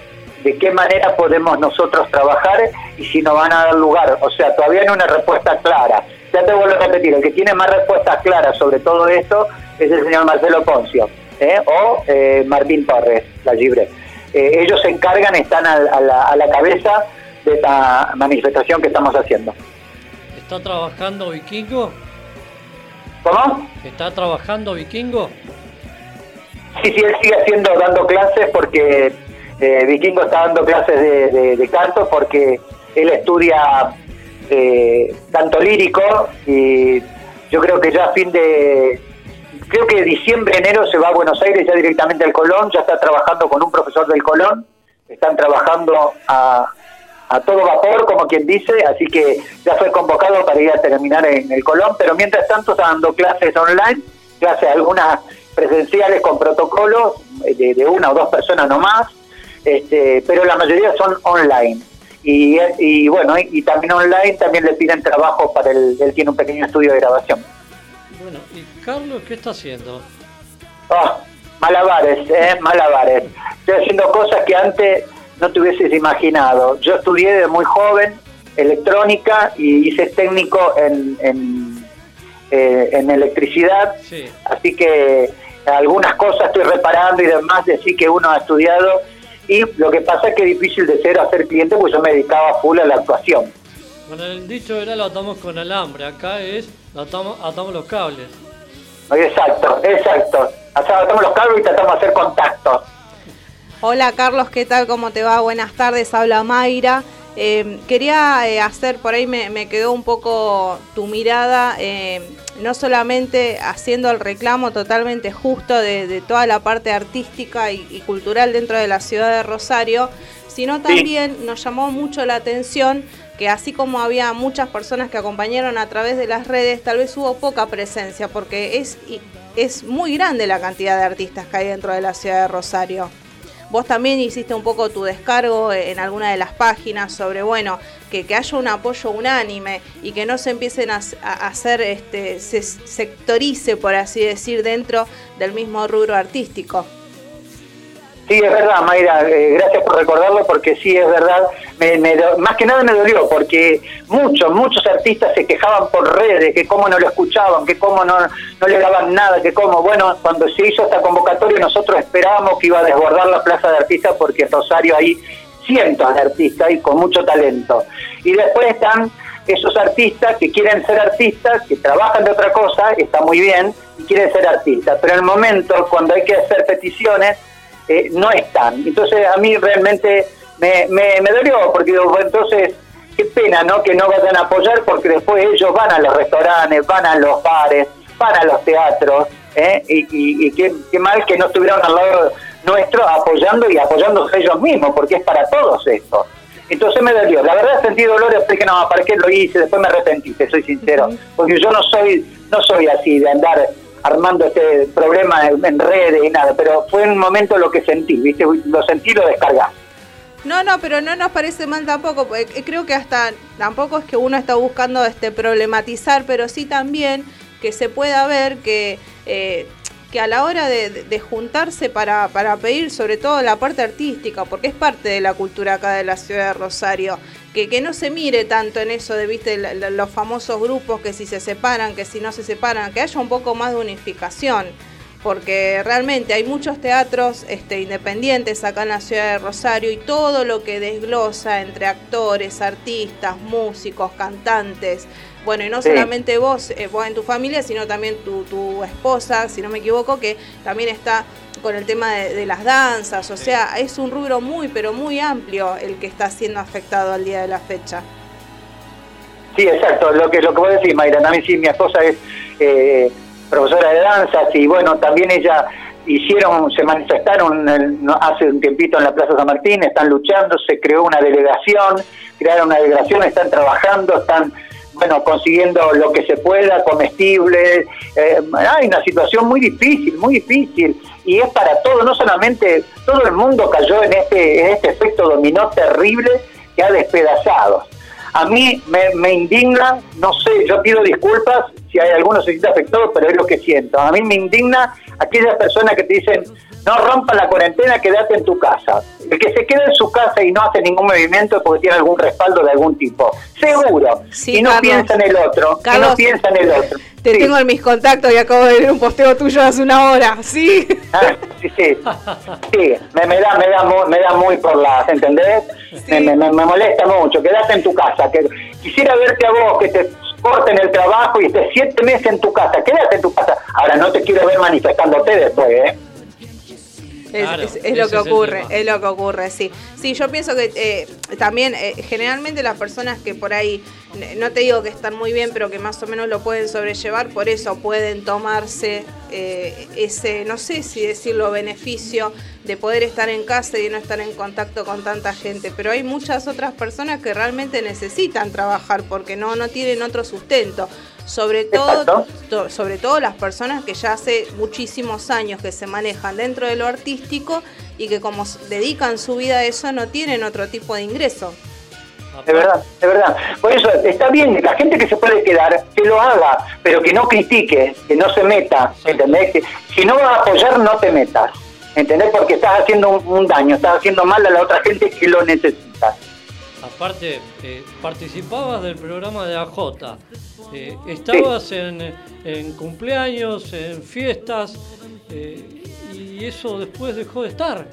Speaker 13: de qué manera podemos nosotros trabajar y si nos van a dar lugar. O sea, todavía no hay una respuesta clara. Ya te vuelvo a repetir, el que tiene más respuestas claras sobre todo esto es el señor Marcelo Poncio ¿eh? o eh, Martín Torres, la Libre. Eh, ellos se encargan, están a, a la, a la cabeza de esta manifestación que estamos haciendo.
Speaker 2: ¿Está trabajando Vikingo?
Speaker 13: ¿Cómo?
Speaker 2: ¿Está trabajando Vikingo?
Speaker 13: Sí, sí, él sigue haciendo, dando clases porque eh, Vikingo está dando clases de, de- de canto porque él estudia eh, canto lírico y yo creo que ya a fin de, creo que diciembre, enero se va a Buenos Aires ya directamente al Colón, ya está trabajando con un profesor del Colón, están trabajando a, a todo vapor, como quien dice, así que ya fue convocado para ir a terminar en el Colón, pero mientras tanto está dando clases online, clases algunas presenciales con protocolos eh, de, de una o dos personas nomás, este, pero la mayoría son online. Y, y bueno, y, y también online también le piden trabajo para el, él tiene un pequeño estudio de grabación.
Speaker 2: Bueno, ¿y Carlos qué está haciendo?
Speaker 13: Ah, malabares, eh, malabares. Estoy haciendo cosas que antes no te hubieses imaginado. Yo estudié de muy joven electrónica y hice técnico en, en, eh, en electricidad,
Speaker 2: Sí.
Speaker 13: así que algunas cosas estoy reparando y demás, de sí que uno ha estudiado. Y lo que pasa es que es difícil de ser a ser cliente, pues yo me dedicaba full a la actuación.
Speaker 2: Bueno, el dicho era lo atamos con alambre, acá es lo atamos, atamos los cables.
Speaker 13: Exacto, exacto. O sea, atamos los cables y tratamos de hacer contactos.
Speaker 12: Hola Carlos, ¿qué tal? ¿Cómo te va? Buenas tardes, habla Mayra. Eh, quería eh, hacer, por ahí me, me quedó un poco tu mirada, eh, no solamente haciendo el reclamo totalmente justo de, de toda la parte artística y, y cultural dentro de la ciudad de Rosario, sino también nos llamó mucho la atención que así como había muchas personas que acompañaron a través de las redes, tal vez hubo poca presencia, porque es, es muy grande la cantidad de artistas que hay dentro de la ciudad de Rosario. Vos también hiciste un poco tu descargo en alguna de las páginas sobre, bueno, que, que haya un apoyo unánime y que no se empiecen a, a hacer, este, se sectorice, por así decir, dentro del mismo rubro artístico.
Speaker 13: Sí, es verdad, Mayra, eh, gracias por recordarlo porque sí, es verdad, me, me más que nada me dolió porque muchos, muchos artistas se quejaban por redes, que cómo no lo escuchaban, que cómo no, no le daban nada, que cómo, bueno, cuando se hizo esta convocatoria nosotros esperábamos que iba a desbordar la plaza de artistas porque Rosario hay cientos de artistas y con mucho talento. Y después están esos artistas que quieren ser artistas, que trabajan de otra cosa, está muy bien, y quieren ser artistas, pero en el momento cuando hay que hacer peticiones, eh, no están. Entonces a mí realmente me, me, me dolió, porque digo, entonces qué pena ¿no? que no vayan a apoyar, porque después ellos van a los restaurantes, van a los bares, van a los teatros, ¿eh? y, y- y qué, qué mal que no estuvieron al lado nuestro apoyando y apoyándose ellos mismos, porque es para todos esto. Entonces me dolió. La verdad sentí dolor, después que no, ¿para qué lo hice? Después me arrepentí, te soy sincero. Porque yo no soy no soy así de andar armando este problema en, en redes y nada, pero fue un momento lo que sentí, ¿viste? Lo sentí lo descargué.
Speaker 12: No, no, pero no nos parece mal tampoco, porque eh, creo que hasta tampoco es que uno está buscando este problematizar, pero sí también que se pueda ver que, eh, que a la hora de, de juntarse para, para pedir sobre todo la parte artística, porque es parte de la cultura acá de la ciudad de Rosario, que, no se mire tanto en eso de, viste, los famosos grupos que si se separan, que si no se separan, que haya un poco más de unificación. Porque realmente hay muchos teatros este, independientes acá en la ciudad de Rosario y todo lo que desglosa entre actores, artistas, músicos, cantantes. Bueno, y no
Speaker 13: Sí.
Speaker 12: solamente vos, eh, vos en tu familia, sino también tu, tu esposa, si no me equivoco, que también está con el tema de, de las danzas. O sea, es un rubro muy, pero muy amplio el que está siendo afectado al día de la fecha.
Speaker 13: Sí, exacto, lo que lo que vos decís, Mayra, también sí, mi esposa es eh, profesora de danzas y bueno, también ella hicieron, se manifestaron el- no- hace un tiempito en la Plaza San Martín, están luchando, se creó una delegación, crearon una delegación, están trabajando, están bueno, consiguiendo lo que se pueda, comestibles, eh, hay una situación muy difícil, muy difícil, y es para todo, no solamente, todo el mundo cayó en este, en este efecto dominó terrible que ha despedazado. A mí me, indigna, no sé, yo pido disculpas si hay algunos se siente afectados, pero es lo que siento. A mí me indigna aquellas personas que te dicen, no rompa la cuarentena, quédate en tu casa. El que se queda en su casa y no hace ningún movimiento es porque tiene algún respaldo de algún tipo. Seguro.
Speaker 12: Sí,
Speaker 13: y no
Speaker 12: Carlos.
Speaker 13: piensa en el otro. y
Speaker 12: Carlos.
Speaker 13: no piensa en el otro.
Speaker 12: Te tengo en mis contactos y acabo de ver un posteo tuyo hace una hora, ¿sí?
Speaker 13: Ah, sí, sí. Sí, me, me da, me da, muy, me da muy por las, ¿entendés? Me, me- me- me molesta mucho. Quedate en tu casa. Que, quisiera verte a vos que te corten el trabajo y estés siete meses en tu casa. Quédate en tu casa. Ahora no te quiero ver manifestándote después, ¿eh?
Speaker 12: Es,
Speaker 13: Claro,
Speaker 12: es- es
Speaker 13: ese
Speaker 12: lo que ocurre, es lo que ocurre, sí. Sí, yo pienso que eh, también eh, generalmente las personas que por ahí, no te digo que están muy bien, pero que más o menos lo pueden sobrellevar, por eso pueden tomarse eh, ese, no sé si decirlo, beneficio de poder estar en casa y no estar en contacto con tanta gente. Pero hay muchas otras personas que realmente necesitan trabajar porque no, no tienen otro sustento. Sobre todo, to- sobre todo las personas que ya hace muchísimos años que se manejan dentro de lo artístico y que como dedican su vida a eso no tienen otro tipo de ingreso.
Speaker 13: De verdad, de verdad. Por eso está bien, la gente que se puede quedar, que lo haga, pero que no critique, que no se meta, ¿entendés? Que si no vas a apoyar, no te metas, ¿entendés? Porque estás haciendo un, un daño, estás haciendo mal a la otra gente que lo necesita.
Speaker 2: Aparte, eh, participabas del programa de AJ. eh, estabas en, en cumpleaños, en fiestas, eh, y eso después dejó de estar.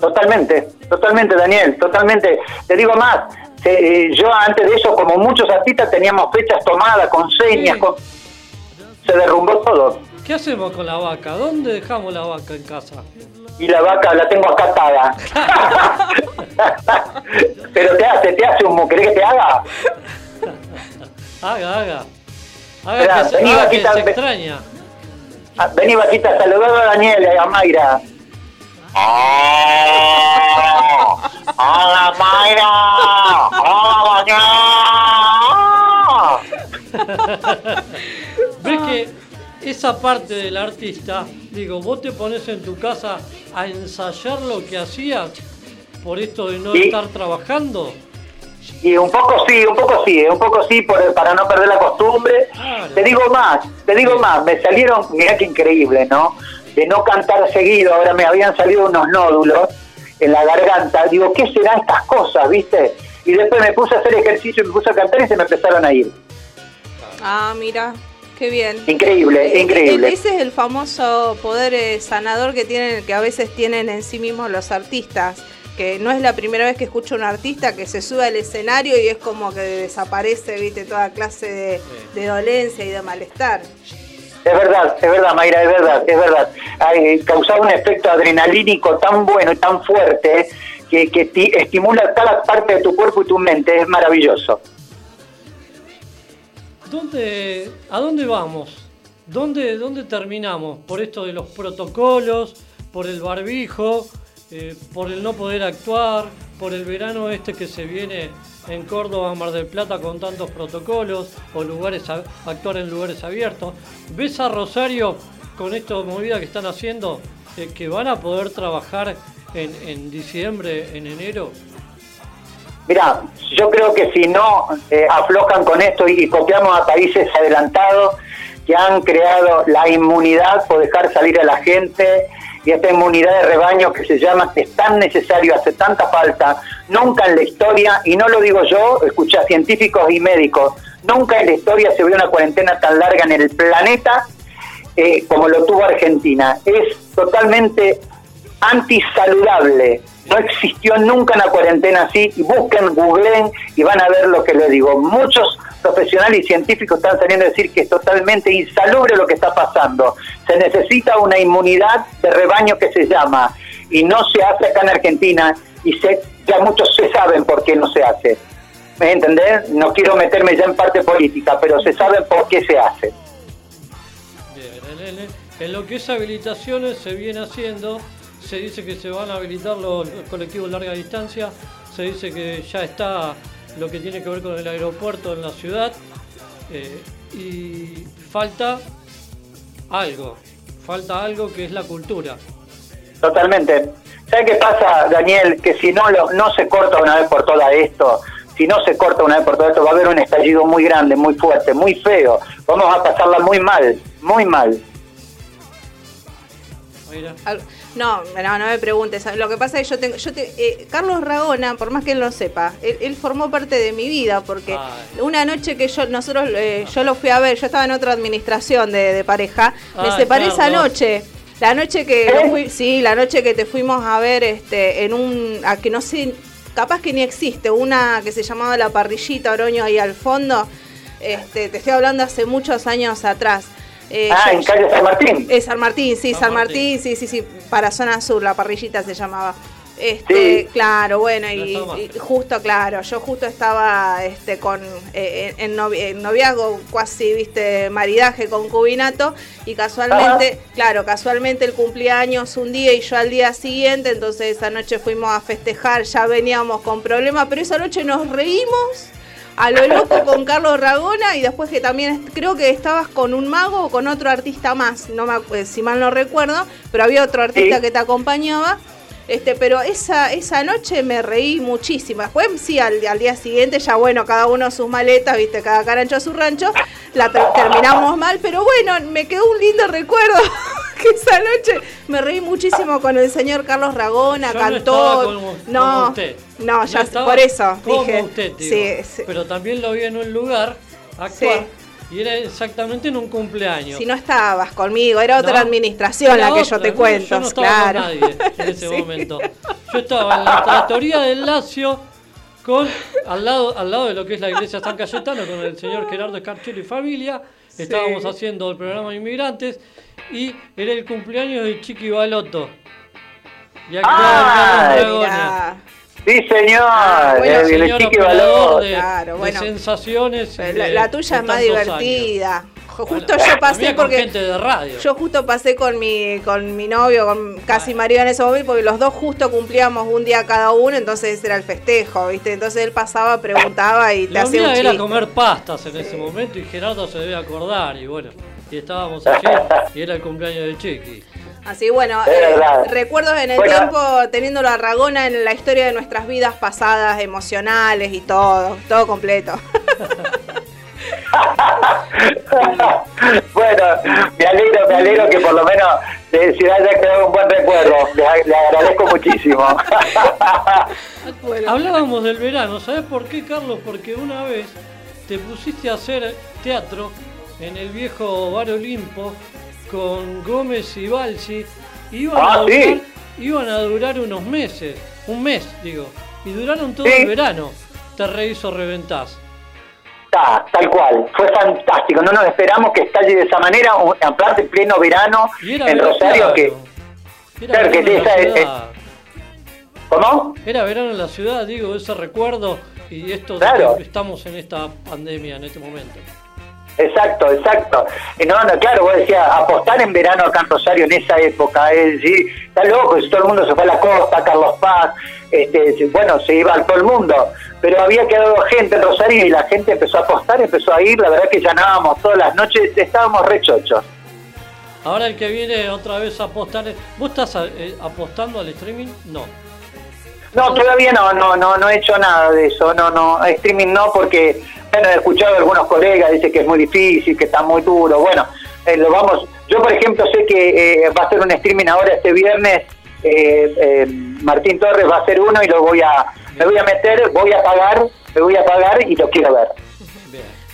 Speaker 13: Totalmente, totalmente, Daniel, totalmente. Te digo más, se- eh, yo antes de eso, como muchos artistas, teníamos fechas tomadas con señas, con... se derrumbó todo.
Speaker 2: ¿Qué hacemos con la vaca? ¿Dónde dejamos la vaca en casa?
Speaker 13: Y la vaca la tengo acá atada. Pero te hace, te hace un... ¿Querés que te haga?
Speaker 2: Haga, haga. Haga
Speaker 13: Esperá,
Speaker 2: que, se,
Speaker 13: vení,
Speaker 2: haga que
Speaker 13: vaquita,
Speaker 2: se
Speaker 13: ve-
Speaker 2: extraña.
Speaker 13: Ah, Vení, vaquita, saludar a Daniel y a Mayra. ¡Hola, Mayra! ¡Hola,
Speaker 2: ¿Ves que esa parte del artista, digo, vos te pones en tu casa a ensayar lo que hacías por esto de no
Speaker 13: Sí.
Speaker 2: estar trabajando?
Speaker 13: Y un poco sí, un poco sí, un poco sí por- para no perder la costumbre. Te digo más, te digo más, me salieron, mirá qué increíble, ¿no? De no cantar seguido, ahora me habían salido unos nódulos en la garganta. Digo, ¿qué serán estas cosas, viste? Y después me puse a hacer ejercicio y me puse a cantar y se me empezaron a ir.
Speaker 12: Ah, mira, qué bien.
Speaker 13: Increíble,
Speaker 12: Eh,
Speaker 13: increíble.
Speaker 12: eh, Ese es el famoso poder eh, sanador que tienen, que a veces tienen en sí mismos los artistas. Que no es la primera vez que escucho a un artista que se sube al escenario y es como que desaparece, viste, toda clase de, de dolencia y de malestar.
Speaker 13: Es verdad, es verdad, Mayra, es verdad, es verdad. Hay, causaba un efecto adrenalínico tan bueno y tan fuerte que, que ti- estimula cada parte de tu cuerpo y tu mente. Es maravilloso.
Speaker 2: ¿Dónde, ¿A dónde vamos? ¿Dónde, ¿Dónde terminamos? Por esto de los protocolos, por el barbijo, eh, por el no poder actuar, por el verano este que se viene en Córdoba, Mar del Plata con tantos protocolos, o lugares a- actuar en lugares abiertos. ¿Ves a Rosario con esta movida que están haciendo, eh, que van a poder trabajar en, diciembre, en enero?
Speaker 13: Mira, yo creo que si no eh, aflojan con esto y copiamos a países adelantados que han creado la inmunidad por dejar salir a la gente y esta inmunidad de rebaño que se llama, que es tan necesario, hace tanta falta, Nunca en la historia, y no lo digo yo, escuché a científicos y médicos, nunca en la historia se vio una cuarentena tan larga en el planeta eh, como lo tuvo Argentina. Es totalmente antisaludable. No existió nunca una cuarentena así. Busquen, googleen y van a ver lo que les digo. Muchos profesionales y científicos están saliendo a decir que es totalmente insalubre lo que está pasando. Se necesita una inmunidad de rebaño que se llama y no se hace acá en Argentina y se, ya muchos se saben por qué no se hace. ¿Me entendés? No quiero meterme ya en parte política, pero se sabe por qué se hace.
Speaker 2: Bien, en, lo que es habilitaciones se viene haciendo, se dice que se van a habilitar los, colectivos larga distancia, se dice que ya está lo que tiene que ver con el aeropuerto en la ciudad eh, y falta algo, falta algo que es la cultura.
Speaker 13: Totalmente. ¿Sabes qué pasa, Daniel? Que si no, lo, no se corta una vez por toda esto, si no se corta una vez por todo esto, va a haber un estallido muy grande, muy fuerte, muy feo. Vamos a pasarla muy mal, muy mal.
Speaker 12: Al- No, no, no me preguntes. Lo que pasa es que yo tengo, yo te, eh, Carlos Ragona, por más que él lo sepa, él, él formó parte de mi vida porque una noche que yo, nosotros, eh, yo lo fui a ver, yo estaba en otra administración de, de pareja, me
Speaker 2: Ay,
Speaker 12: separé esa
Speaker 2: Carlos.
Speaker 12: noche. La noche que fui- sí, la noche que te fuimos a ver, este, en un, a que no sé, capaz que ni existe, una que se llamaba la parrillita Oroño ahí al fondo. Este, te estoy hablando hace muchos años atrás. Eh,
Speaker 13: ah,
Speaker 12: yo-
Speaker 13: en calle San Martín.
Speaker 12: eh, San Martín, sí, San, Martín. sí, sí, sí, para zona sur, la parrillita se llamaba. Este,
Speaker 13: Sí.
Speaker 12: claro, bueno, y, justo, claro, yo justo estaba este con eh, en, en noviazgo, casi, viste, maridaje, concubinato, y casualmente, claro, casualmente el cumpleaños un día y yo al día siguiente, entonces esa noche fuimos a festejar, ya veníamos con problemas, pero esa noche nos reímos a lo loco con Carlos Ragona y después que también creo que estabas con un mago o con otro artista más, no me, si mal no recuerdo, pero había otro artista
Speaker 13: Sí.
Speaker 12: que te acompañaba. Este, pero esa, esa noche me reí muchísimo. Después, sí, al, al día siguiente, ya bueno, cada uno sus maletas, viste, cada carancho a su rancho, la ter- terminamos mal, pero bueno, me quedó un lindo recuerdo. que esa noche me reí muchísimo con el señor Carlos Ragona,
Speaker 2: Yo
Speaker 12: cantó.
Speaker 2: no como,
Speaker 12: no,
Speaker 2: como usted.
Speaker 12: no, ya por eso
Speaker 2: como
Speaker 12: dije.
Speaker 2: usted, digo.
Speaker 12: sí, sí.
Speaker 2: Pero también lo vi en un lugar actuar y era exactamente en un cumpleaños.
Speaker 12: Si no estabas conmigo, era otra
Speaker 2: No,
Speaker 12: administración
Speaker 2: era
Speaker 12: la que
Speaker 2: otra,
Speaker 12: yo te cuento,
Speaker 2: Yo no estaba
Speaker 12: claro.
Speaker 2: con nadie en ese
Speaker 12: Sí.
Speaker 2: momento. Yo estaba en la tratoría del Lazio con al lado al lado de lo que es la iglesia San Cayetano con el señor Gerardo Escarchero y familia. Estábamos haciendo el programa Inmigrantes y era el cumpleaños de Chiqui Balotto. Y actuaba
Speaker 13: Ah. Sí, señor.
Speaker 12: Ah, bueno,
Speaker 13: el, el
Speaker 2: señor
Speaker 13: Chiqui
Speaker 2: operador
Speaker 13: Balot.
Speaker 2: de,
Speaker 12: Claro,
Speaker 2: de
Speaker 12: bueno.
Speaker 2: sensaciones. y
Speaker 12: La,
Speaker 2: de-
Speaker 12: la tuya
Speaker 2: de
Speaker 12: es más divertida. Jo- Justo
Speaker 2: Bueno,
Speaker 12: yo pasé porque
Speaker 2: gente de radio.
Speaker 12: yo justo pasé con mi con mi novio, con casi marido en ese momento, porque los dos justo cumplíamos un día cada uno, entonces ese era el festejo, ¿viste? Entonces él pasaba, preguntaba y te
Speaker 2: La
Speaker 12: hacía un
Speaker 2: mía era
Speaker 12: chiste.
Speaker 2: comer pastas en ese momento y Gerardo se debe acordar y bueno, y estábamos allí y era el cumpleaños de Chiqui.
Speaker 12: Así bueno, eh, recuerdos en el
Speaker 2: Bueno.
Speaker 12: tiempo teniéndolo a Ragona en la historia de nuestras vidas pasadas, emocionales y todo, todo completo.
Speaker 13: Bueno, me alegro, me alegro que por lo menos eh, se haya quedado un buen recuerdo. Le, le agradezco muchísimo.
Speaker 2: Hablábamos del verano, ¿sabes por qué, Carlos? Porque una vez te pusiste a hacer teatro en el viejo Bar Olimpo con Gómez y Balsi. Iban,
Speaker 13: Ah,
Speaker 2: a durar,
Speaker 13: sí.
Speaker 2: iban a durar unos meses, un mes, digo, y duraron todo
Speaker 13: Sí.
Speaker 2: el verano. Te reís o reventás.
Speaker 13: Ta, tal cual, fue fantástico. No nos esperamos que estalle de esa manera, aparte en pleno verano en
Speaker 2: verano,
Speaker 13: Rosario.
Speaker 2: claro.
Speaker 13: que
Speaker 2: Era
Speaker 13: Claro que
Speaker 2: verano en
Speaker 13: esa
Speaker 2: la
Speaker 13: es-. ¿Cómo?
Speaker 2: Era verano en la ciudad, digo, ese recuerdo y esto
Speaker 13: Claro.
Speaker 2: que estamos en esta pandemia en este momento.
Speaker 13: Exacto, exacto. No, no, claro, vos decías, apostar en verano acá en Rosario en esa época, es decir, está loco, si todo el mundo se fue a la costa, Carlos Paz, este, bueno, se iba a todo el mundo, pero había quedado gente en Rosario y la gente empezó a apostar, empezó a ir, la verdad que llanábamos todas las noches, estábamos rechochos.
Speaker 2: Ahora el que viene otra vez a apostar, ¿vos estás eh, apostando al streaming? No.
Speaker 13: No, todavía no, no, no, no he hecho nada de eso, no, no, streaming no, porque, bueno, he escuchado algunos colegas, dice que es muy difícil, que está muy duro, bueno, eh, lo vamos, yo por ejemplo sé que eh, va a ser un streaming ahora este viernes, eh, eh, Martín Torres va a hacer uno y lo voy a, me voy a meter, voy a pagar, me voy a pagar y lo quiero ver.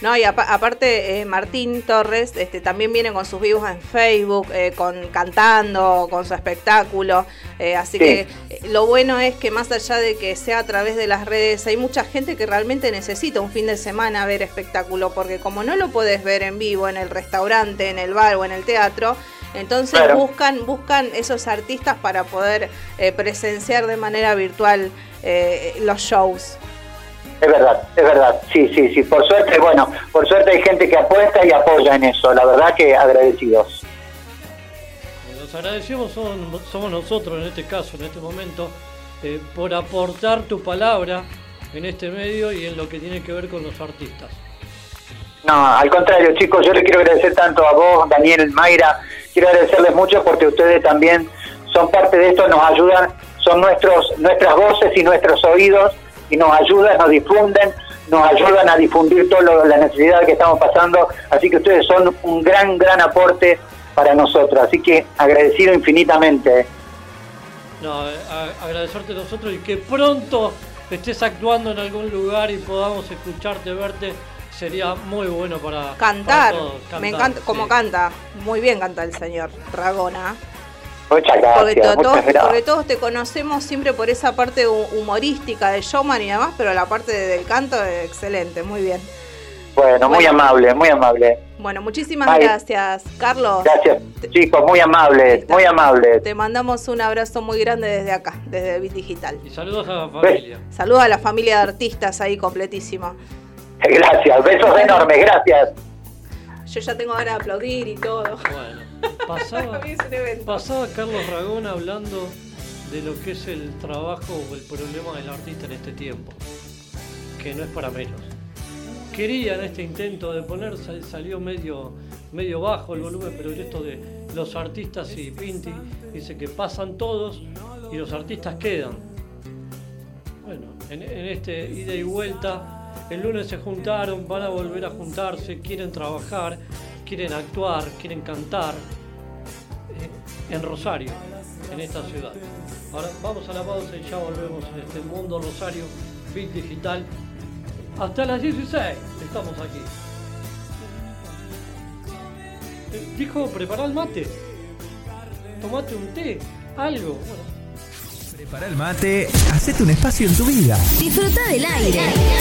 Speaker 12: No, y apa- aparte eh, Martín Torres este, también viene con sus vivos en Facebook, eh, con cantando, con su espectáculo. eh, así
Speaker 13: Sí.
Speaker 12: que lo bueno es que más allá de que sea a través de las redes, hay mucha gente que realmente necesita un fin de semana ver espectáculo, porque como no lo puedes ver en vivo en el restaurante, en el bar o en el teatro, entonces
Speaker 13: Claro.
Speaker 12: buscan, buscan esos artistas para poder presenciar de manera virtual eh, los shows.
Speaker 13: Es verdad, es verdad, sí, sí, sí. Por suerte, bueno, por suerte hay gente que apuesta y apoya en eso. La verdad que agradecidos.
Speaker 2: Los agradecemos son- somos nosotros en este caso, en este momento, eh, por aportar tu palabra en este medio y en lo que tiene que ver con los artistas.
Speaker 13: No, al contrario, chicos, yo le quiero agradecer tanto a vos, Daniel, Mayra. Quiero agradecerles mucho porque ustedes también son parte de esto, nos ayudan, son nuestros nuestras voces y nuestros oídos y nos ayudan, nos difunden, nos ayudan a difundir todas las necesidades que estamos pasando. Así que ustedes son un gran, gran aporte para nosotros. Así que agradecido infinitamente.
Speaker 2: No, eh, a- agradecerte a nosotros y que pronto estés actuando en algún lugar y podamos escucharte, verte, sería muy bueno para
Speaker 12: Cantar,
Speaker 2: para todos.
Speaker 12: me encanta, como canta, muy bien canta el señor Ragona.
Speaker 13: Muchas
Speaker 12: Porque,
Speaker 13: gracias,
Speaker 12: todos, porque todos te conocemos siempre por esa parte hu- humorística de showman y demás, pero la parte del canto es excelente, muy bien.
Speaker 13: Bueno, muy amable, muy amable.
Speaker 12: Bueno, muchísimas
Speaker 13: Ay.
Speaker 12: gracias, Carlos.
Speaker 13: Gracias, chicos, muy amables, muy amables.
Speaker 12: Te mandamos un abrazo muy grande desde acá, desde Bit Digital.
Speaker 2: Y saludos a la familia.
Speaker 12: Saludos a la familia de artistas ahí completísimo.
Speaker 13: Gracias, besos enormes, gracias.
Speaker 12: Yo ya tengo ganas de aplaudir y todo.
Speaker 2: Bueno, pasaba, pasaba Carlos Ragón hablando de lo que es el trabajo o el problema del artista en este tiempo, que no es para menos. Quería en este intento de poner, sal- salió medio, medio bajo el volumen, pero esto de los artistas y Pinti dice que pasan todos y los artistas quedan. Bueno, en, en este ida y vuelta, el lunes se juntaron, van a volver a juntarse, quieren trabajar, quieren actuar, quieren cantar eh, en Rosario, en esta ciudad. Ahora vamos a la pausa y ya volvemos en este mundo Rosario, Bit Digital. Hasta las 16 estamos aquí. Eh, Dijo, prepara el mate. Tomate un té, algo.
Speaker 7: Prepara el mate, hacete un espacio en tu vida.
Speaker 9: Disfruta del aire.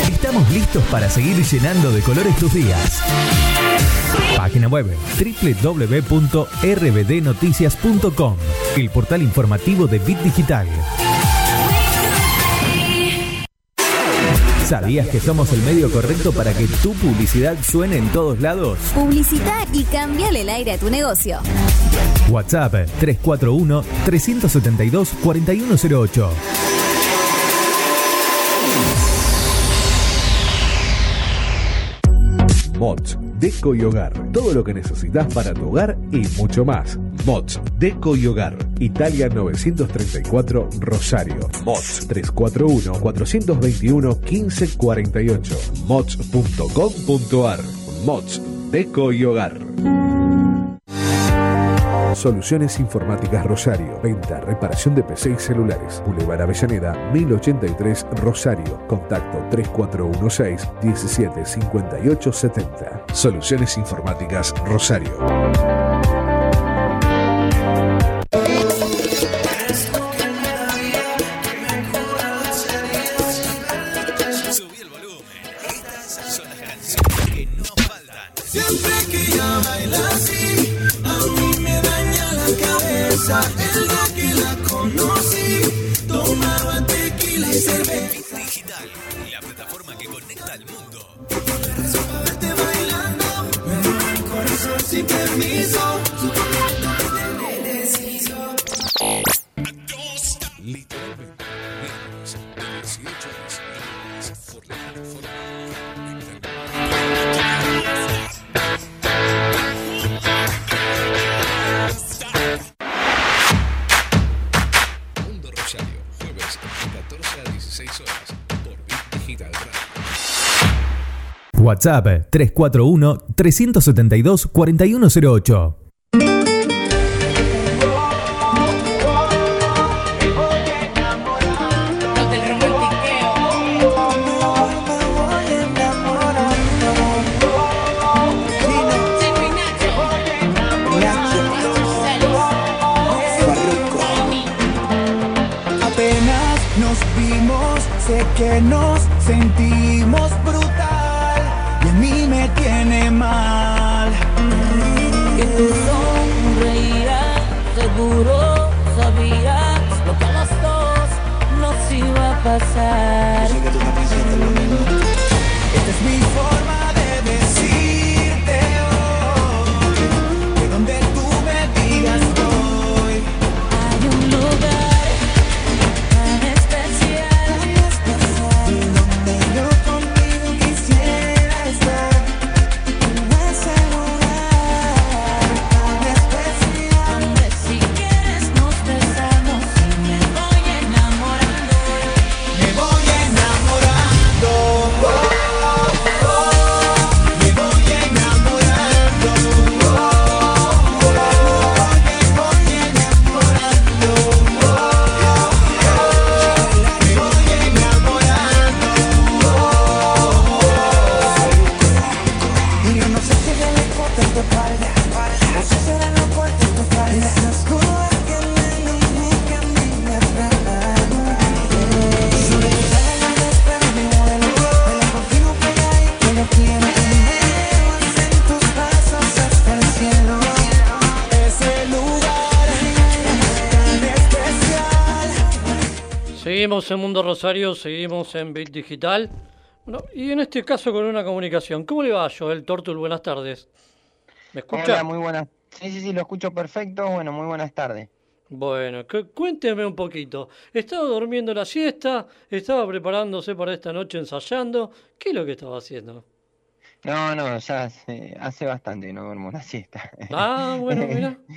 Speaker 7: Estamos listos para seguir llenando de colores tus días. Página web www.rbdnoticias.com, el portal informativo de Bit Digital. ¿Sabías que somos el medio correcto para que tu publicidad suene en todos lados?
Speaker 9: Publicita y cambiale el aire a tu negocio.
Speaker 7: WhatsApp 341-372-4108.
Speaker 3: Mods, Deco y Hogar. Todo lo que necesitas para tu hogar y mucho más. Mods, Deco y Hogar. Italia 934 Rosario. Mods 341-421-1548. Mods.com.ar. Mods, Deco y Hogar. Soluciones Informáticas Rosario. Venta, reparación de PC y celulares. Boulevard Avellaneda, 1083 Rosario. Contacto 3416 175870. Soluciones Informáticas Rosario.
Speaker 14: Día que la conocí, tomaba tequila y cerveza.
Speaker 15: Digital, la plataforma que conecta al mundo.
Speaker 14: Verte bailando, el corazón sin permiso.
Speaker 7: WhatsApp
Speaker 14: 341 372 4108.
Speaker 2: Seguimos en Mundo Rosario, seguimos en Bit Digital. Bueno, y en este caso con una comunicación. ¿Cómo le va, Joel Tortul? Buenas tardes. ¿Me escucha?
Speaker 16: Hola, muy buenas. Sí, sí, sí, lo escucho perfecto. Bueno, muy buenas tardes.
Speaker 2: Bueno, cu- cuénteme un poquito. ¿Estaba durmiendo la siesta? ¿Estaba preparándose para esta noche ensayando? ¿Qué es lo que estaba haciendo?
Speaker 16: No, no, ya hace, hace bastante que no duermo la siesta.
Speaker 2: Ah, bueno, mira.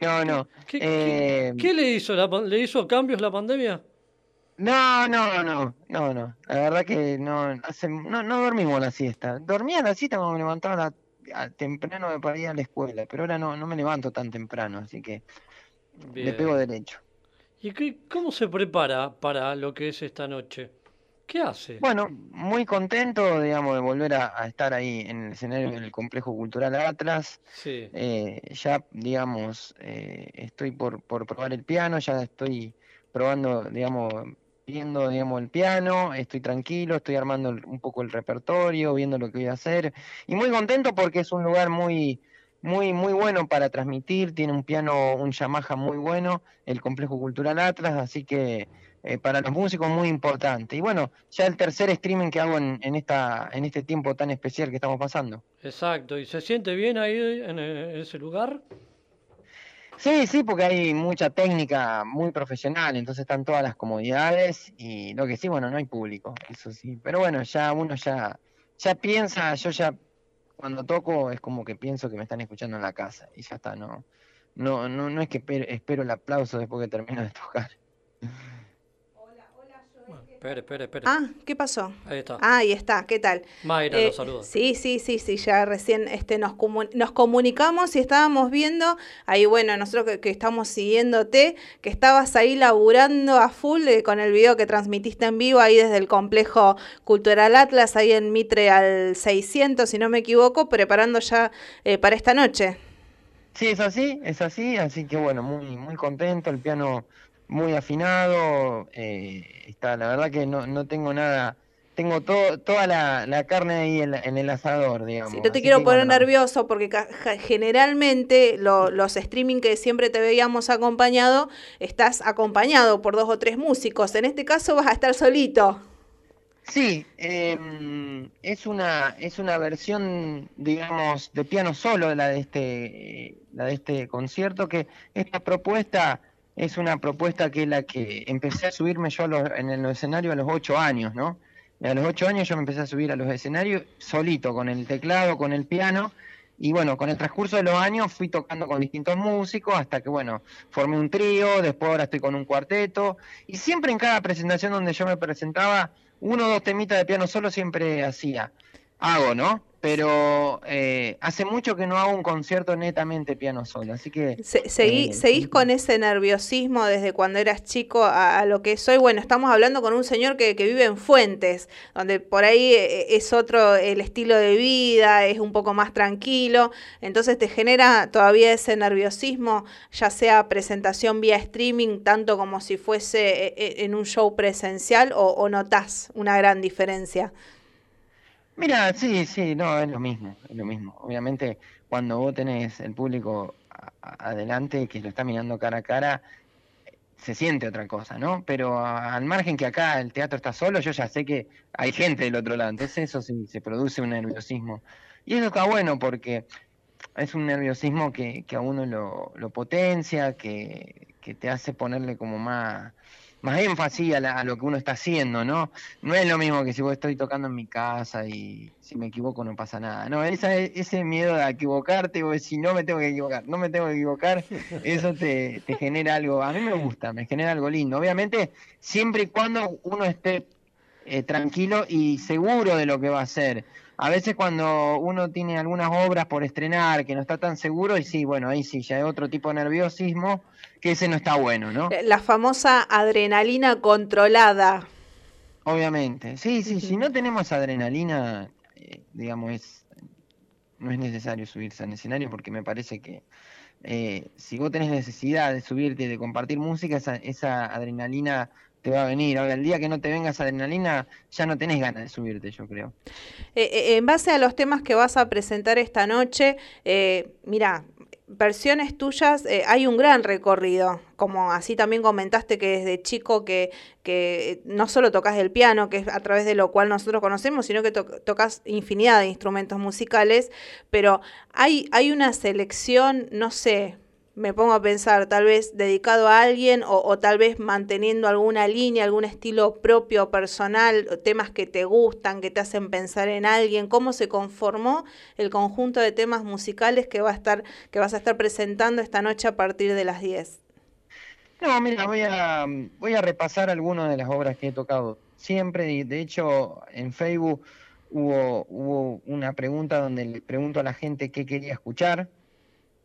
Speaker 16: No, no.
Speaker 2: ¿Qué,
Speaker 16: eh,
Speaker 2: qué- qué le hizo? la ¿Le hizo cambios la pandemia?
Speaker 16: No, no, no, no, no. La verdad que no, hace, no, no dormimos la siesta. Dormía la siesta cuando me levantaba la- a- temprano para ir a la escuela, pero ahora no, no me levanto tan temprano, así que le pego derecho.
Speaker 2: ¿Y qué- cómo se prepara para lo que es esta noche? ¿Qué hace?
Speaker 16: Bueno, muy contento, digamos, de volver a, a estar ahí en el escenario del Complejo Cultural Atlas.
Speaker 2: Sí.
Speaker 16: Eh, ya, digamos, eh, estoy por, por probar el piano, ya estoy probando, digamos, viendo, digamos, el piano, estoy tranquilo, estoy armando un poco el repertorio, viendo lo que voy a hacer. Y muy contento porque es un lugar muy, muy, muy bueno para transmitir, tiene un piano, un Yamaha muy bueno, el Complejo Cultural Atlas, así que eh, para los músicos muy importante. Y bueno, ya el tercer streaming que hago en, en esta, en este tiempo tan especial que estamos pasando.
Speaker 2: Exacto. ¿Y se siente bien ahí en ese lugar?
Speaker 16: Sí, sí, porque hay mucha técnica muy profesional, entonces están todas las comodidades y lo que sí, bueno, no hay público, eso sí. Pero bueno, ya uno ya, ya piensa, yo ya cuando toco es como que pienso que me están escuchando en la casa y ya está, no, no, no, no es que espero, espero el aplauso después que termino de tocar.
Speaker 2: Espere, espere, espere.
Speaker 12: Ah, ¿qué pasó?
Speaker 2: Ahí está.
Speaker 12: Ah, ahí está, ¿qué tal?
Speaker 2: Mayra
Speaker 12: Eh,
Speaker 2: lo saluda.
Speaker 12: Sí, sí, sí, sí, ya recién este, nos, comu- nos comunicamos y estábamos viendo, ahí bueno, nosotros que, que estamos siguiéndote, que estabas ahí laburando a full eh, con el video que transmitiste en vivo ahí desde el complejo Cultural Atlas, ahí en Mitre al 600, si no me equivoco, preparando ya eh, para esta noche.
Speaker 16: Sí, es así, es así, así que bueno, muy, muy contento, el piano muy afinado, eh, está, la verdad que no, no tengo nada, tengo todo, toda la, la carne ahí en, en el asador, digamos.
Speaker 12: Sí, no te
Speaker 16: así
Speaker 12: quiero poner nervioso porque generalmente lo- los streaming que siempre te veíamos acompañado, estás acompañado por dos o tres músicos. En este caso vas a estar solito.
Speaker 16: Sí, em, es una es una versión, digamos, de piano solo la de este eh, la de este concierto que esta propuesta es una propuesta que es la que empecé a subirme yo a los- en el escenario a los ocho años, ¿no? A los ocho años yo me empecé a subir a los escenarios solito, con el teclado, con el piano, y bueno, con el transcurso de los años fui tocando con distintos músicos hasta que, bueno, formé un trío, después ahora estoy con un cuarteto, y siempre en cada presentación donde yo me presentaba, uno o dos temitas de piano solo siempre hacía, hago, ¿no? Pero eh, hace mucho que no hago un concierto netamente piano solo, así que...
Speaker 12: Se- seguí-
Speaker 16: eh,
Speaker 12: ¿Seguís con ese nerviosismo desde cuando eras chico a, a lo que soy? Bueno, estamos hablando con un señor que, que vive en Fuentes, donde por ahí eh, es otro el estilo de vida, es un poco más tranquilo, entonces te genera todavía ese nerviosismo, ya sea presentación vía streaming, tanto como si fuese eh, eh, en un show presencial, o, o notás una gran diferencia.
Speaker 16: Mira, sí, sí, no, es lo mismo, es lo mismo. Obviamente, cuando vos tenés el público adelante que lo está mirando cara a cara, se siente otra cosa, ¿no? Pero a- al margen que acá el teatro está solo, yo ya sé que hay gente del otro lado, entonces eso sí, se produce un nerviosismo. Y eso está bueno porque es un nerviosismo que, que a uno lo, lo potencia, que, que te hace ponerle como más, más énfasis a, la- a lo que uno está haciendo, ¿no? No es lo mismo que si vos estoy tocando en mi casa y si me equivoco no pasa nada. No, esa, ese miedo a equivocarte, o si no me tengo que equivocar, no me tengo que equivocar, eso te, te genera algo, a mí me gusta, me genera algo lindo. Obviamente, siempre y cuando uno esté eh, tranquilo y seguro de lo que va a hacer. A veces cuando uno tiene algunas obras por estrenar que no está tan seguro, y sí, bueno, ahí sí, ya es otro tipo de nerviosismo, que ese no está bueno, ¿no?
Speaker 12: La famosa adrenalina controlada.
Speaker 16: Obviamente. Sí, sí, si no tenemos adrenalina, eh, digamos, es, no es necesario subirse al escenario porque me parece que eh, si vos tenés necesidad de subirte y de compartir música, esa, esa adrenalina te va a venir. Ahora, el día que no te venga esa adrenalina, ya no tenés ganas de subirte, yo creo.
Speaker 12: Eh, eh, en base a los temas que vas a presentar esta noche, eh, mira, versiones tuyas, eh, hay un gran recorrido, como así también comentaste que desde chico que, que no solo tocas el piano, que es a través de lo cual nosotros conocemos, sino que to- tocas infinidad de instrumentos musicales, pero hay, hay una selección, no sé, me pongo a pensar, tal vez dedicado a alguien o, o tal vez manteniendo alguna línea, algún estilo propio, personal, temas que te gustan, que te hacen pensar en alguien, cómo se conformó el conjunto de temas musicales que va a estar, que vas a estar presentando esta noche a partir de las 10.
Speaker 16: No, mira, voy a, voy a repasar algunas de las obras que he tocado siempre. De hecho, en Facebook hubo, hubo una pregunta donde le pregunto a la gente qué quería escuchar.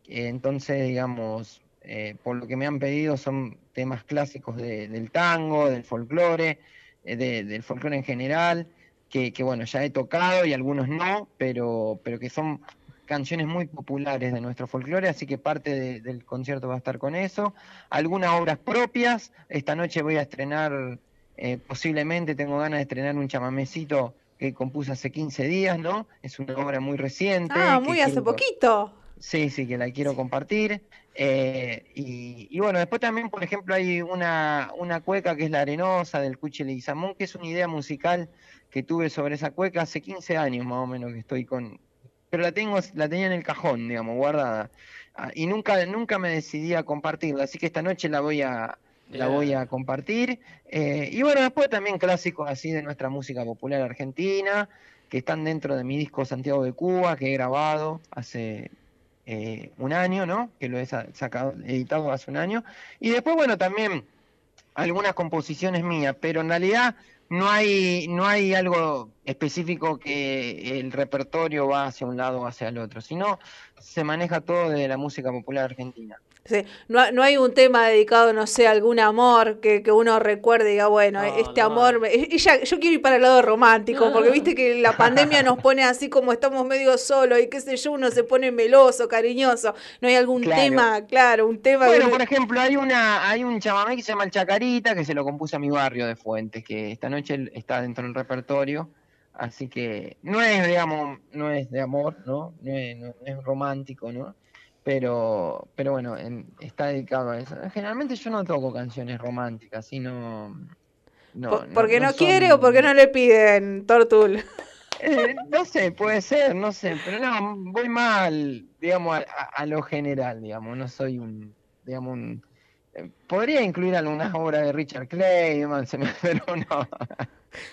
Speaker 16: Entonces, digamos, eh, por lo que me han pedido son temas clásicos de- del tango, del folclore, eh, de- del folclore en general, que, que, bueno, ya he tocado y algunos no, pero, pero que son canciones muy populares de nuestro folclore, así que parte de- del concierto va a estar con eso. Algunas obras propias, esta noche voy a estrenar, eh, posiblemente tengo ganas de estrenar un chamamecito que compuse hace 15 días, ¿no? Es una obra muy reciente.
Speaker 12: Ah,
Speaker 16: que
Speaker 12: muy hace poquito.
Speaker 16: Sí, sí, que la quiero compartir. Eh, y, y bueno, después también, por ejemplo, hay una, una cueca que es La Arenosa del Cuchi Leguizamón, que es una idea musical que tuve sobre esa cueca hace 15 años más o menos que estoy con... Pero la tengo, la tenía en el cajón, digamos, guardada. Ah, Y nunca, nunca me decidí a compartirla, así que esta noche la voy a, la voy a compartir. Eh, y bueno, después también clásicos así de nuestra música popular argentina, que están dentro de mi disco Santiago de Cuba, que he grabado hace eh, un año, ¿no? Que lo he sa- sacado, editado hace un año. Y después, bueno, también algunas composiciones mías, pero en realidad no hay, no hay algo específico que el repertorio va hacia un lado o hacia el otro, sino se maneja todo de la música popular argentina.
Speaker 12: Sí, no, no hay un tema dedicado, no sé, a algún amor que, que uno recuerde y diga, bueno, este amor, me- y ya- yo quiero ir para el lado romántico, porque viste que la pandemia nos pone así como estamos medio solos y qué sé yo, uno se pone meloso, cariñoso. No hay algún
Speaker 16: Claro.
Speaker 12: tema, claro, un tema
Speaker 16: Bueno, por ejemplo, hay una, hay un chamamé que se llama El Chacarita, que se lo compuse a mi barrio de Fuentes, que esta noche él está dentro del repertorio, así que no es, digamos, no es de amor, ¿no? No es, no es romántico, ¿no? Pero, pero bueno, en- está dedicado a eso. Generalmente yo no toco canciones románticas, sino... No,
Speaker 12: po- porque no,
Speaker 16: son-
Speaker 12: quiere o porque no le piden, Tortul.
Speaker 16: Eh, no sé, puede ser, no sé, pero no, voy mal, digamos, a lo general, digamos, no soy un, digamos, un... eh, Podría incluir algunas obras de Richard Clayman, se me- pero no.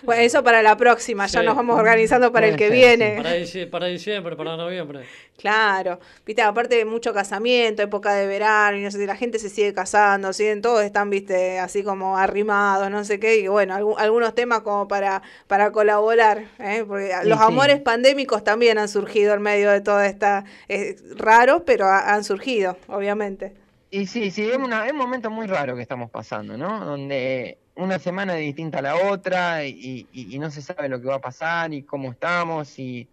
Speaker 12: Bueno, eso para la próxima, ya
Speaker 2: Sí.
Speaker 12: nos vamos organizando para el que viene.
Speaker 2: Para, dici- para diciembre, para noviembre.
Speaker 12: Claro, viste, aparte de mucho casamiento, época de verano, y no sé si la gente se sigue casando, siguen todos están, viste, así como arrimados, no sé qué, y bueno, algu- algunos temas como para, para colaborar, ¿eh? porque
Speaker 16: Sí,
Speaker 12: los
Speaker 16: sí.
Speaker 12: amores pandémicos también han surgido en medio de toda esta, es raro, pero ha- han surgido, obviamente.
Speaker 16: Y sí, sí, es, una- es un momento muy raro que estamos pasando, ¿no? Donde una semana es distinta a la otra y, y- y no se sabe lo que va a pasar y cómo estamos. y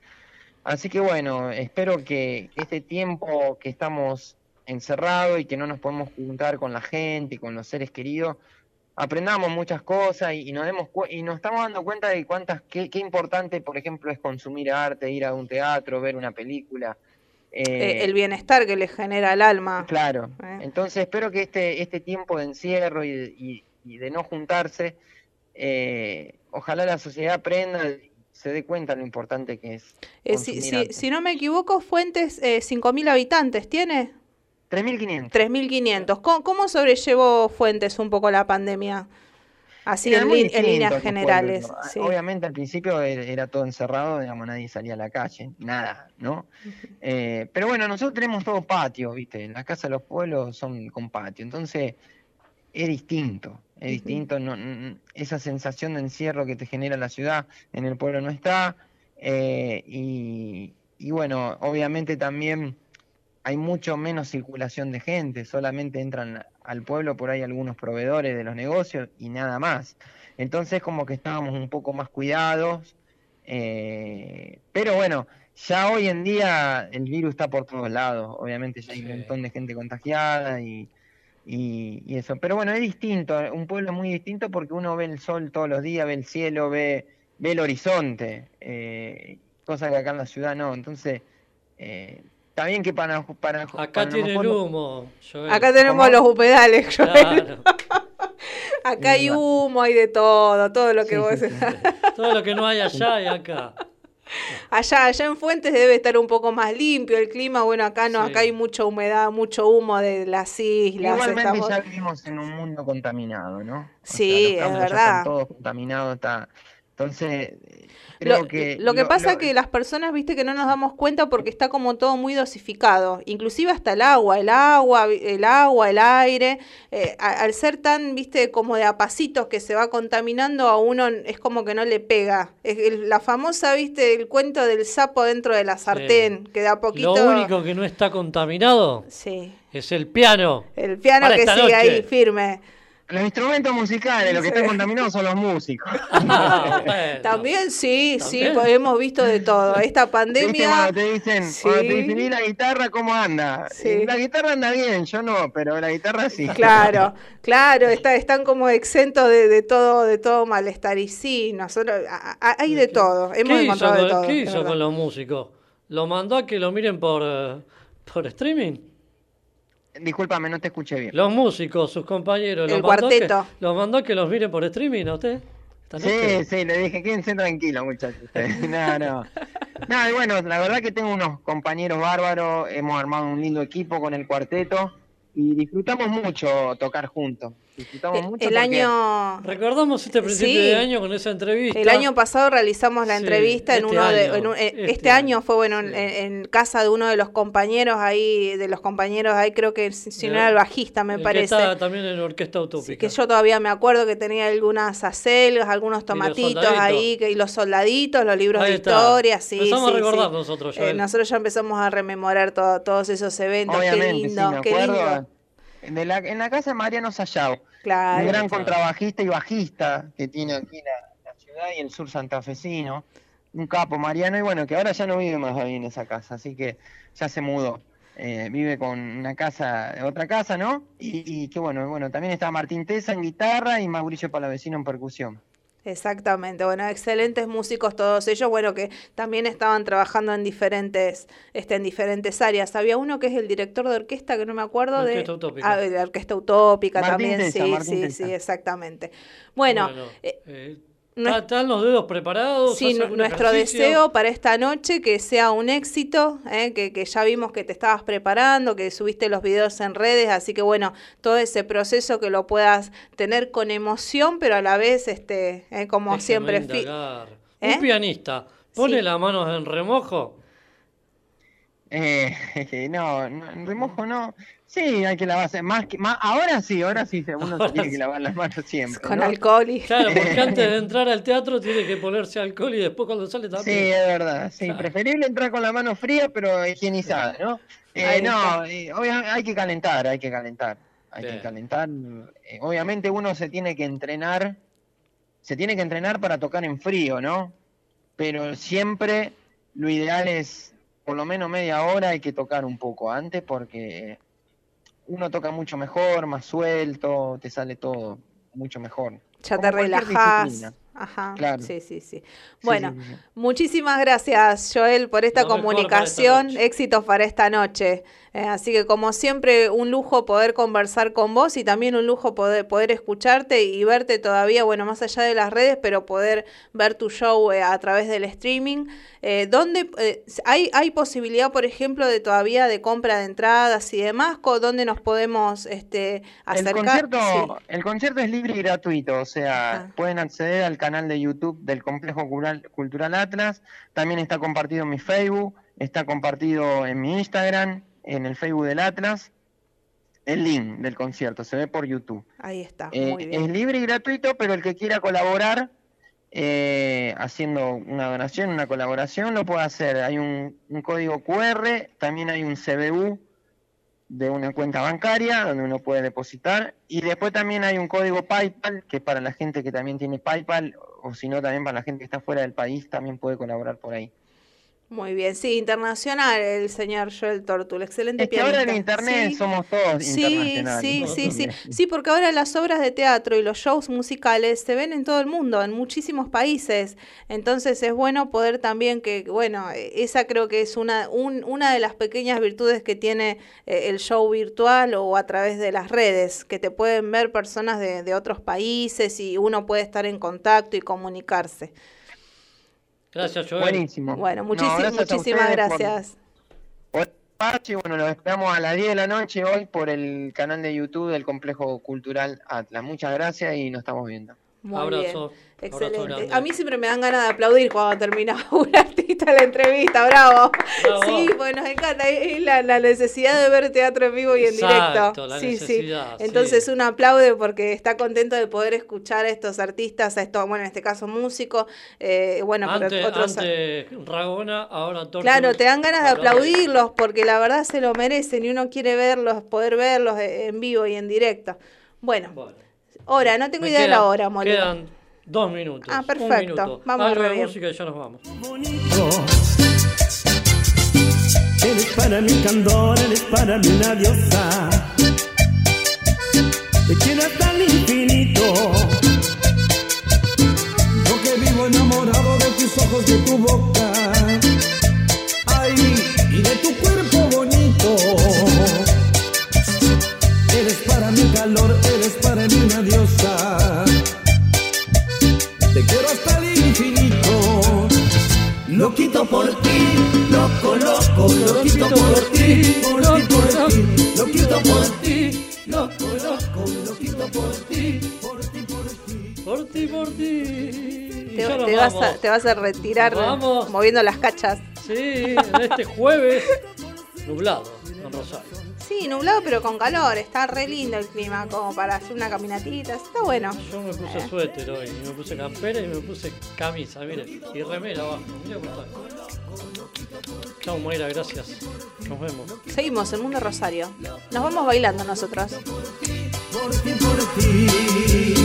Speaker 16: Así que bueno, espero que este tiempo que estamos encerrados y que no nos podemos juntar con la gente y con los seres queridos, aprendamos muchas cosas y, y nos demos cu- y nos estamos dando cuenta de cuántas qué, qué importante, por ejemplo, es consumir arte, ir a un teatro, ver una película.
Speaker 12: Eh,
Speaker 16: eh,
Speaker 12: el bienestar que le genera al alma.
Speaker 16: Claro.
Speaker 12: Eh.
Speaker 16: Entonces espero que este, este tiempo de encierro y, y- y de no juntarse, eh, ojalá la sociedad aprenda y se dé cuenta lo importante que es.
Speaker 12: Eh, si, si- no me equivoco, Fuentes, eh, 5.000 habitantes, ¿tiene?
Speaker 16: 3.500.
Speaker 12: 3.500. ¿Cómo, ¿Cómo sobrellevó Fuentes un poco la pandemia? Así en, líneas generales.
Speaker 16: Obviamente al principio era, era todo encerrado, digamos, nadie salía a la calle, nada, ¿no? Eh, pero bueno, nosotros tenemos todo patio, ¿viste? Las casas de los pueblos son con patio, entonces es distinto, es distinto, no, esa sensación de encierro que te genera la ciudad en el pueblo no está, eh, y, y bueno, obviamente también hay mucho menos circulación de gente, solamente entran al pueblo por ahí algunos proveedores de los negocios y nada más. Entonces como que estábamos un poco más cuidados, eh, pero bueno, ya hoy en día el virus está por todos lados, obviamente ya hay un montón de gente contagiada y, y, y eso. Pero bueno, es distinto, un pueblo muy distinto porque uno ve el sol todos los días, ve el cielo, ve, ve el horizonte, eh, cosa que acá en la ciudad no. Entonces, eh, está bien que para... para
Speaker 2: Acá
Speaker 16: para
Speaker 2: tiene el humo. Joel.
Speaker 12: Acá tenemos los humedales, Joel.
Speaker 2: Claro.
Speaker 12: Acá hay humo, hay de todo, todo lo que
Speaker 16: Sí,
Speaker 12: vos...
Speaker 16: sí, sí.
Speaker 2: Todo lo que no hay allá y acá.
Speaker 12: Allá, allá en Fuentes debe estar un poco más limpio el clima. Bueno, acá no,
Speaker 2: Sí.
Speaker 12: acá hay mucha humedad, mucho humo de las islas.
Speaker 16: Igualmente
Speaker 12: estamos-
Speaker 16: ya vivimos en un mundo contaminado, ¿no? O
Speaker 12: Sí,
Speaker 16: sea,
Speaker 12: es verdad.
Speaker 16: están todos contaminados, está... Entonces, creo
Speaker 12: Lo,
Speaker 16: que...
Speaker 12: lo que pasa es que las personas, viste, que no nos damos cuenta porque está como todo muy dosificado, inclusive hasta el agua, el agua, el agua, el aire, eh, al ser tan, viste, como de a pasitos que se va contaminando, a uno es como que no le pega. Es el- la famosa, viste, el cuento del sapo dentro de la sartén, que de a poquito...
Speaker 2: Lo único que no está contaminado
Speaker 12: Sí,
Speaker 2: es el piano.
Speaker 12: el piano
Speaker 2: Para
Speaker 12: que sigue
Speaker 2: noche.
Speaker 12: ahí firme.
Speaker 16: Los instrumentos musicales, lo que
Speaker 12: Sí.
Speaker 16: están contaminados son los músicos.
Speaker 2: Ah, bueno.
Speaker 12: También sí, sí, pues hemos visto de todo. Esta
Speaker 16: ¿Viste
Speaker 12: pandemia...
Speaker 16: cuando te dicen,
Speaker 12: Sí.
Speaker 16: cuando te dicen, ¿y la guitarra cómo anda?
Speaker 12: Sí.
Speaker 16: La guitarra anda bien, yo no, pero la guitarra sí.
Speaker 12: Claro, claro, está, están como exentos de, de todo, de todo malestar. Y sí, nosotros a- a- hay de todo, hemos
Speaker 2: ¿Qué hizo,
Speaker 12: encontrado de
Speaker 2: con,
Speaker 12: todo.
Speaker 2: qué hizo con los músicos? ¿Lo mandó a que lo miren por, por streaming?
Speaker 16: Discúlpame, no te escuché bien.
Speaker 2: Los músicos, sus compañeros.
Speaker 12: El
Speaker 2: ¿los mandó a que-
Speaker 12: cuarteto.
Speaker 2: ¿Los mandó que los miren por streaming a usted?
Speaker 16: Sí, sí, le dije, quédense tranquilos, muchachos. No, no. No, y bueno, la verdad que tengo unos compañeros bárbaros, hemos armado un lindo equipo con el cuarteto y disfrutamos mucho tocar juntos. Disfrutamos
Speaker 12: El-
Speaker 16: mucho
Speaker 12: El año,
Speaker 2: Recordamos este principio
Speaker 12: Sí.
Speaker 2: de año con esa entrevista.
Speaker 12: el año pasado realizamos la
Speaker 2: Sí,
Speaker 12: entrevista en
Speaker 2: este
Speaker 12: uno de,
Speaker 2: año,
Speaker 12: en un- eh, este,
Speaker 2: este
Speaker 12: año
Speaker 2: año,
Speaker 12: fue bueno en,
Speaker 2: sí.
Speaker 12: en- en casa de uno de los compañeros ahí, de los compañeros ahí creo que si si no
Speaker 2: De-
Speaker 12: era el bajista me
Speaker 2: el que
Speaker 12: parece.
Speaker 2: está también en Orquesta Utópica.
Speaker 12: que yo todavía me acuerdo que tenía algunas acelgas, algunos tomatitos ahí, que, y los soldaditos, los libros
Speaker 2: Ahí
Speaker 12: de
Speaker 2: está.
Speaker 12: historia, sí.
Speaker 2: Empezamos
Speaker 12: sí,
Speaker 2: a recordar
Speaker 12: sí.
Speaker 2: nosotros,
Speaker 12: Eh,
Speaker 2: Joel.
Speaker 12: nosotros ya empezamos a rememorar todo- todos esos eventos,
Speaker 16: Obviamente,
Speaker 12: qué lindo,
Speaker 16: me
Speaker 12: qué lindo.
Speaker 16: De la- en la casa de Mariano Sayao,
Speaker 12: Claro.
Speaker 16: un gran
Speaker 2: claro.
Speaker 16: contrabajista y bajista que tiene aquí la, la ciudad y el sur santafesino. Un capo, Mariano, y bueno, que ahora ya no vive más ahí en esa casa, así que ya se mudó. Eh, vive con una casa, otra casa, ¿no? Y, y que bueno, bueno, también está Martín Tesa en guitarra y Mauricio Palavecino en percusión.
Speaker 12: Exactamente, bueno, excelentes músicos todos ellos, bueno, que también estaban trabajando en diferentes, este, en diferentes áreas. Había uno que es el director de orquesta, que no me acuerdo de...
Speaker 2: Orquesta Utópica.
Speaker 12: Ah, de la Orquesta Utópica
Speaker 16: Martín
Speaker 12: también,
Speaker 16: Tesa,
Speaker 12: sí,
Speaker 16: Martín
Speaker 12: sí,
Speaker 16: Tesa.
Speaker 12: sí, exactamente. Bueno, eh,
Speaker 2: eh, ¿Está- ¿Están los dedos preparados?
Speaker 12: Sí,
Speaker 2: ¿Hace
Speaker 12: nu-
Speaker 2: algún
Speaker 12: nuestro
Speaker 2: ejercicio?
Speaker 12: deseo para esta noche que sea un éxito, ¿eh? que, que ya vimos que te estabas preparando, que subiste los videos en redes, así que bueno, todo ese proceso que lo puedas tener con emoción, pero a la vez, este, ¿eh? como
Speaker 2: Déjeme
Speaker 12: siempre. ¿Eh?
Speaker 2: Un pianista, ¿pone
Speaker 12: Sí.
Speaker 2: las manos en remojo?
Speaker 16: Eh, no, no, en remojo no. Sí, hay que lavarse. Más que, más, ahora sí, ahora sí, uno se tiene que lavar las manos siempre.
Speaker 12: con
Speaker 16: ¿no?
Speaker 12: alcohol y...
Speaker 2: Claro, porque antes de entrar al teatro tiene que ponerse alcohol y después cuando sale
Speaker 16: Sí,
Speaker 2: también.
Speaker 16: es verdad. Sí, preferible entrar con la mano fría, pero higienizada, ¿no? Eh, no, eh, hay que calentar, hay que calentar. Hay
Speaker 2: Bien.
Speaker 16: que calentar. Eh, obviamente uno se tiene que entrenar, se tiene que entrenar para tocar en frío, ¿no? Pero siempre lo ideal es, por lo menos media hora, hay que tocar un poco antes porque uno toca mucho mejor, más suelto, te sale todo mucho mejor.
Speaker 12: Ya
Speaker 16: Como
Speaker 12: te relajás. Ajá.
Speaker 16: Claro.
Speaker 12: Sí, sí, sí.
Speaker 16: Sí,
Speaker 12: Bueno,
Speaker 16: sí, sí.
Speaker 12: muchísimas gracias, Joel, por esta
Speaker 2: Lo mejor para esta
Speaker 12: comunicación.
Speaker 2: noche.
Speaker 12: Éxitos para esta noche. Eh, así que, como siempre, un lujo poder conversar con vos y también un lujo poder, poder escucharte y verte todavía, bueno, más allá de las redes, pero poder ver tu show eh, a través del streaming. Eh, ¿Dónde eh, hay, hay posibilidad, por ejemplo, de todavía de compra de entradas y demás? ¿Dónde nos podemos este,
Speaker 16: El
Speaker 12: acercar?
Speaker 16: concierto,
Speaker 12: Sí.
Speaker 16: el concierto es libre y gratuito, o sea, pueden acceder al canal de YouTube del Complejo Cultural, Cultural Atlas, también está compartido en mi Facebook, está compartido en mi Instagram, en el Facebook del Atlas, el link del concierto, se ve por YouTube.
Speaker 12: Ahí está,
Speaker 16: Eh,
Speaker 12: muy bien.
Speaker 16: es libre y gratuito, pero el que quiera colaborar eh, haciendo una donación, una colaboración, lo puede hacer. Hay un, un código QR, también hay un CBU de una cuenta bancaria donde uno puede depositar y después también hay un código PayPal que es para la gente que también tiene PayPal o si no también para la gente que está fuera del país también puede colaborar por ahí.
Speaker 12: Muy bien, sí, internacional el señor Joel Tortul, excelente
Speaker 16: Es que
Speaker 12: pianista.
Speaker 16: ahora en internet
Speaker 12: Sí.
Speaker 16: somos todos
Speaker 12: Sí,
Speaker 16: internacionales.
Speaker 12: sí, sí, sí.
Speaker 16: También.
Speaker 12: Sí, porque ahora las obras de teatro y los shows musicales se ven en todo el mundo, en muchísimos países. Entonces es bueno poder también que, bueno, esa creo que es una, un- una de las pequeñas virtudes que tiene eh, el show virtual o a través de las redes, que te pueden ver personas de, de otros países y uno puede estar en contacto y comunicarse.
Speaker 2: Gracias, Joel.
Speaker 16: Buenísimo.
Speaker 12: Bueno,
Speaker 16: No,
Speaker 12: muchísi-
Speaker 16: gracias
Speaker 12: muchísimas
Speaker 16: por-
Speaker 12: gracias.
Speaker 16: por. Bueno, los esperamos a las 10 de la noche hoy por el canal de YouTube del Complejo Cultural Atlas. Muchas gracias y nos estamos viendo.
Speaker 12: Muy
Speaker 2: Abrazo.
Speaker 12: bien. Excelente. A mí siempre me dan ganas de aplaudir cuando termina un artista la entrevista, bravo.
Speaker 2: Bravo.
Speaker 12: Sí, pues nos encanta. Es la, la necesidad de ver teatro en vivo y en
Speaker 2: Exacto,
Speaker 12: directo.
Speaker 2: la
Speaker 12: sí,
Speaker 2: necesidad,
Speaker 12: sí. Entonces
Speaker 2: sí.
Speaker 12: un aplaude porque está contento de poder escuchar a estos artistas, a estos, bueno, en este caso músicos, eh, bueno, pero
Speaker 2: antes,
Speaker 12: otros.
Speaker 2: antes Ragona, ahora Tortul.
Speaker 12: Claro, te dan ganas de aplaudirlos porque la verdad se lo merecen y uno quiere verlos, poder verlos en vivo y en directo. Bueno, hora, no tengo
Speaker 2: Me
Speaker 12: idea de la hora, Molino.
Speaker 2: Dos minutos.
Speaker 12: Ah,
Speaker 2: un
Speaker 12: perfecto.
Speaker 2: minuto.
Speaker 12: Vamos
Speaker 2: Algo
Speaker 12: re
Speaker 2: de música y ya nos vamos.
Speaker 17: Eres para mí candor, eres para mí una diosa. Te quiero hasta el infinito.
Speaker 11: Yo que vivo enamorado de tus ojos, de tu boca. Ay, y de tu cuerpo bonito. Eres para mí calor, eres para mí una diosa. Lo quito por ti, loco, loco, lo quito por ti, por ti, por ti. Lo quito por ti, loco, loco, lo quito por ti, por ti, por ti.
Speaker 2: Por ti, por ti.
Speaker 12: Te, vas a, te vas a retirar moviendo las cachas.
Speaker 2: Sí, en este jueves nublado en Rosario.
Speaker 12: Sí, nublado pero con calor. Está re lindo el clima como para hacer una caminatita. Está bueno.
Speaker 2: Yo me puse suéter hoy, y me puse campera y me puse camisa, miren, y remera abajo. Mira cómo está. Chao, Mayra, gracias. Nos vemos.
Speaker 12: Seguimos en Mundo Rosario. Nos vamos bailando nosotros.
Speaker 11: Por ti, por ti.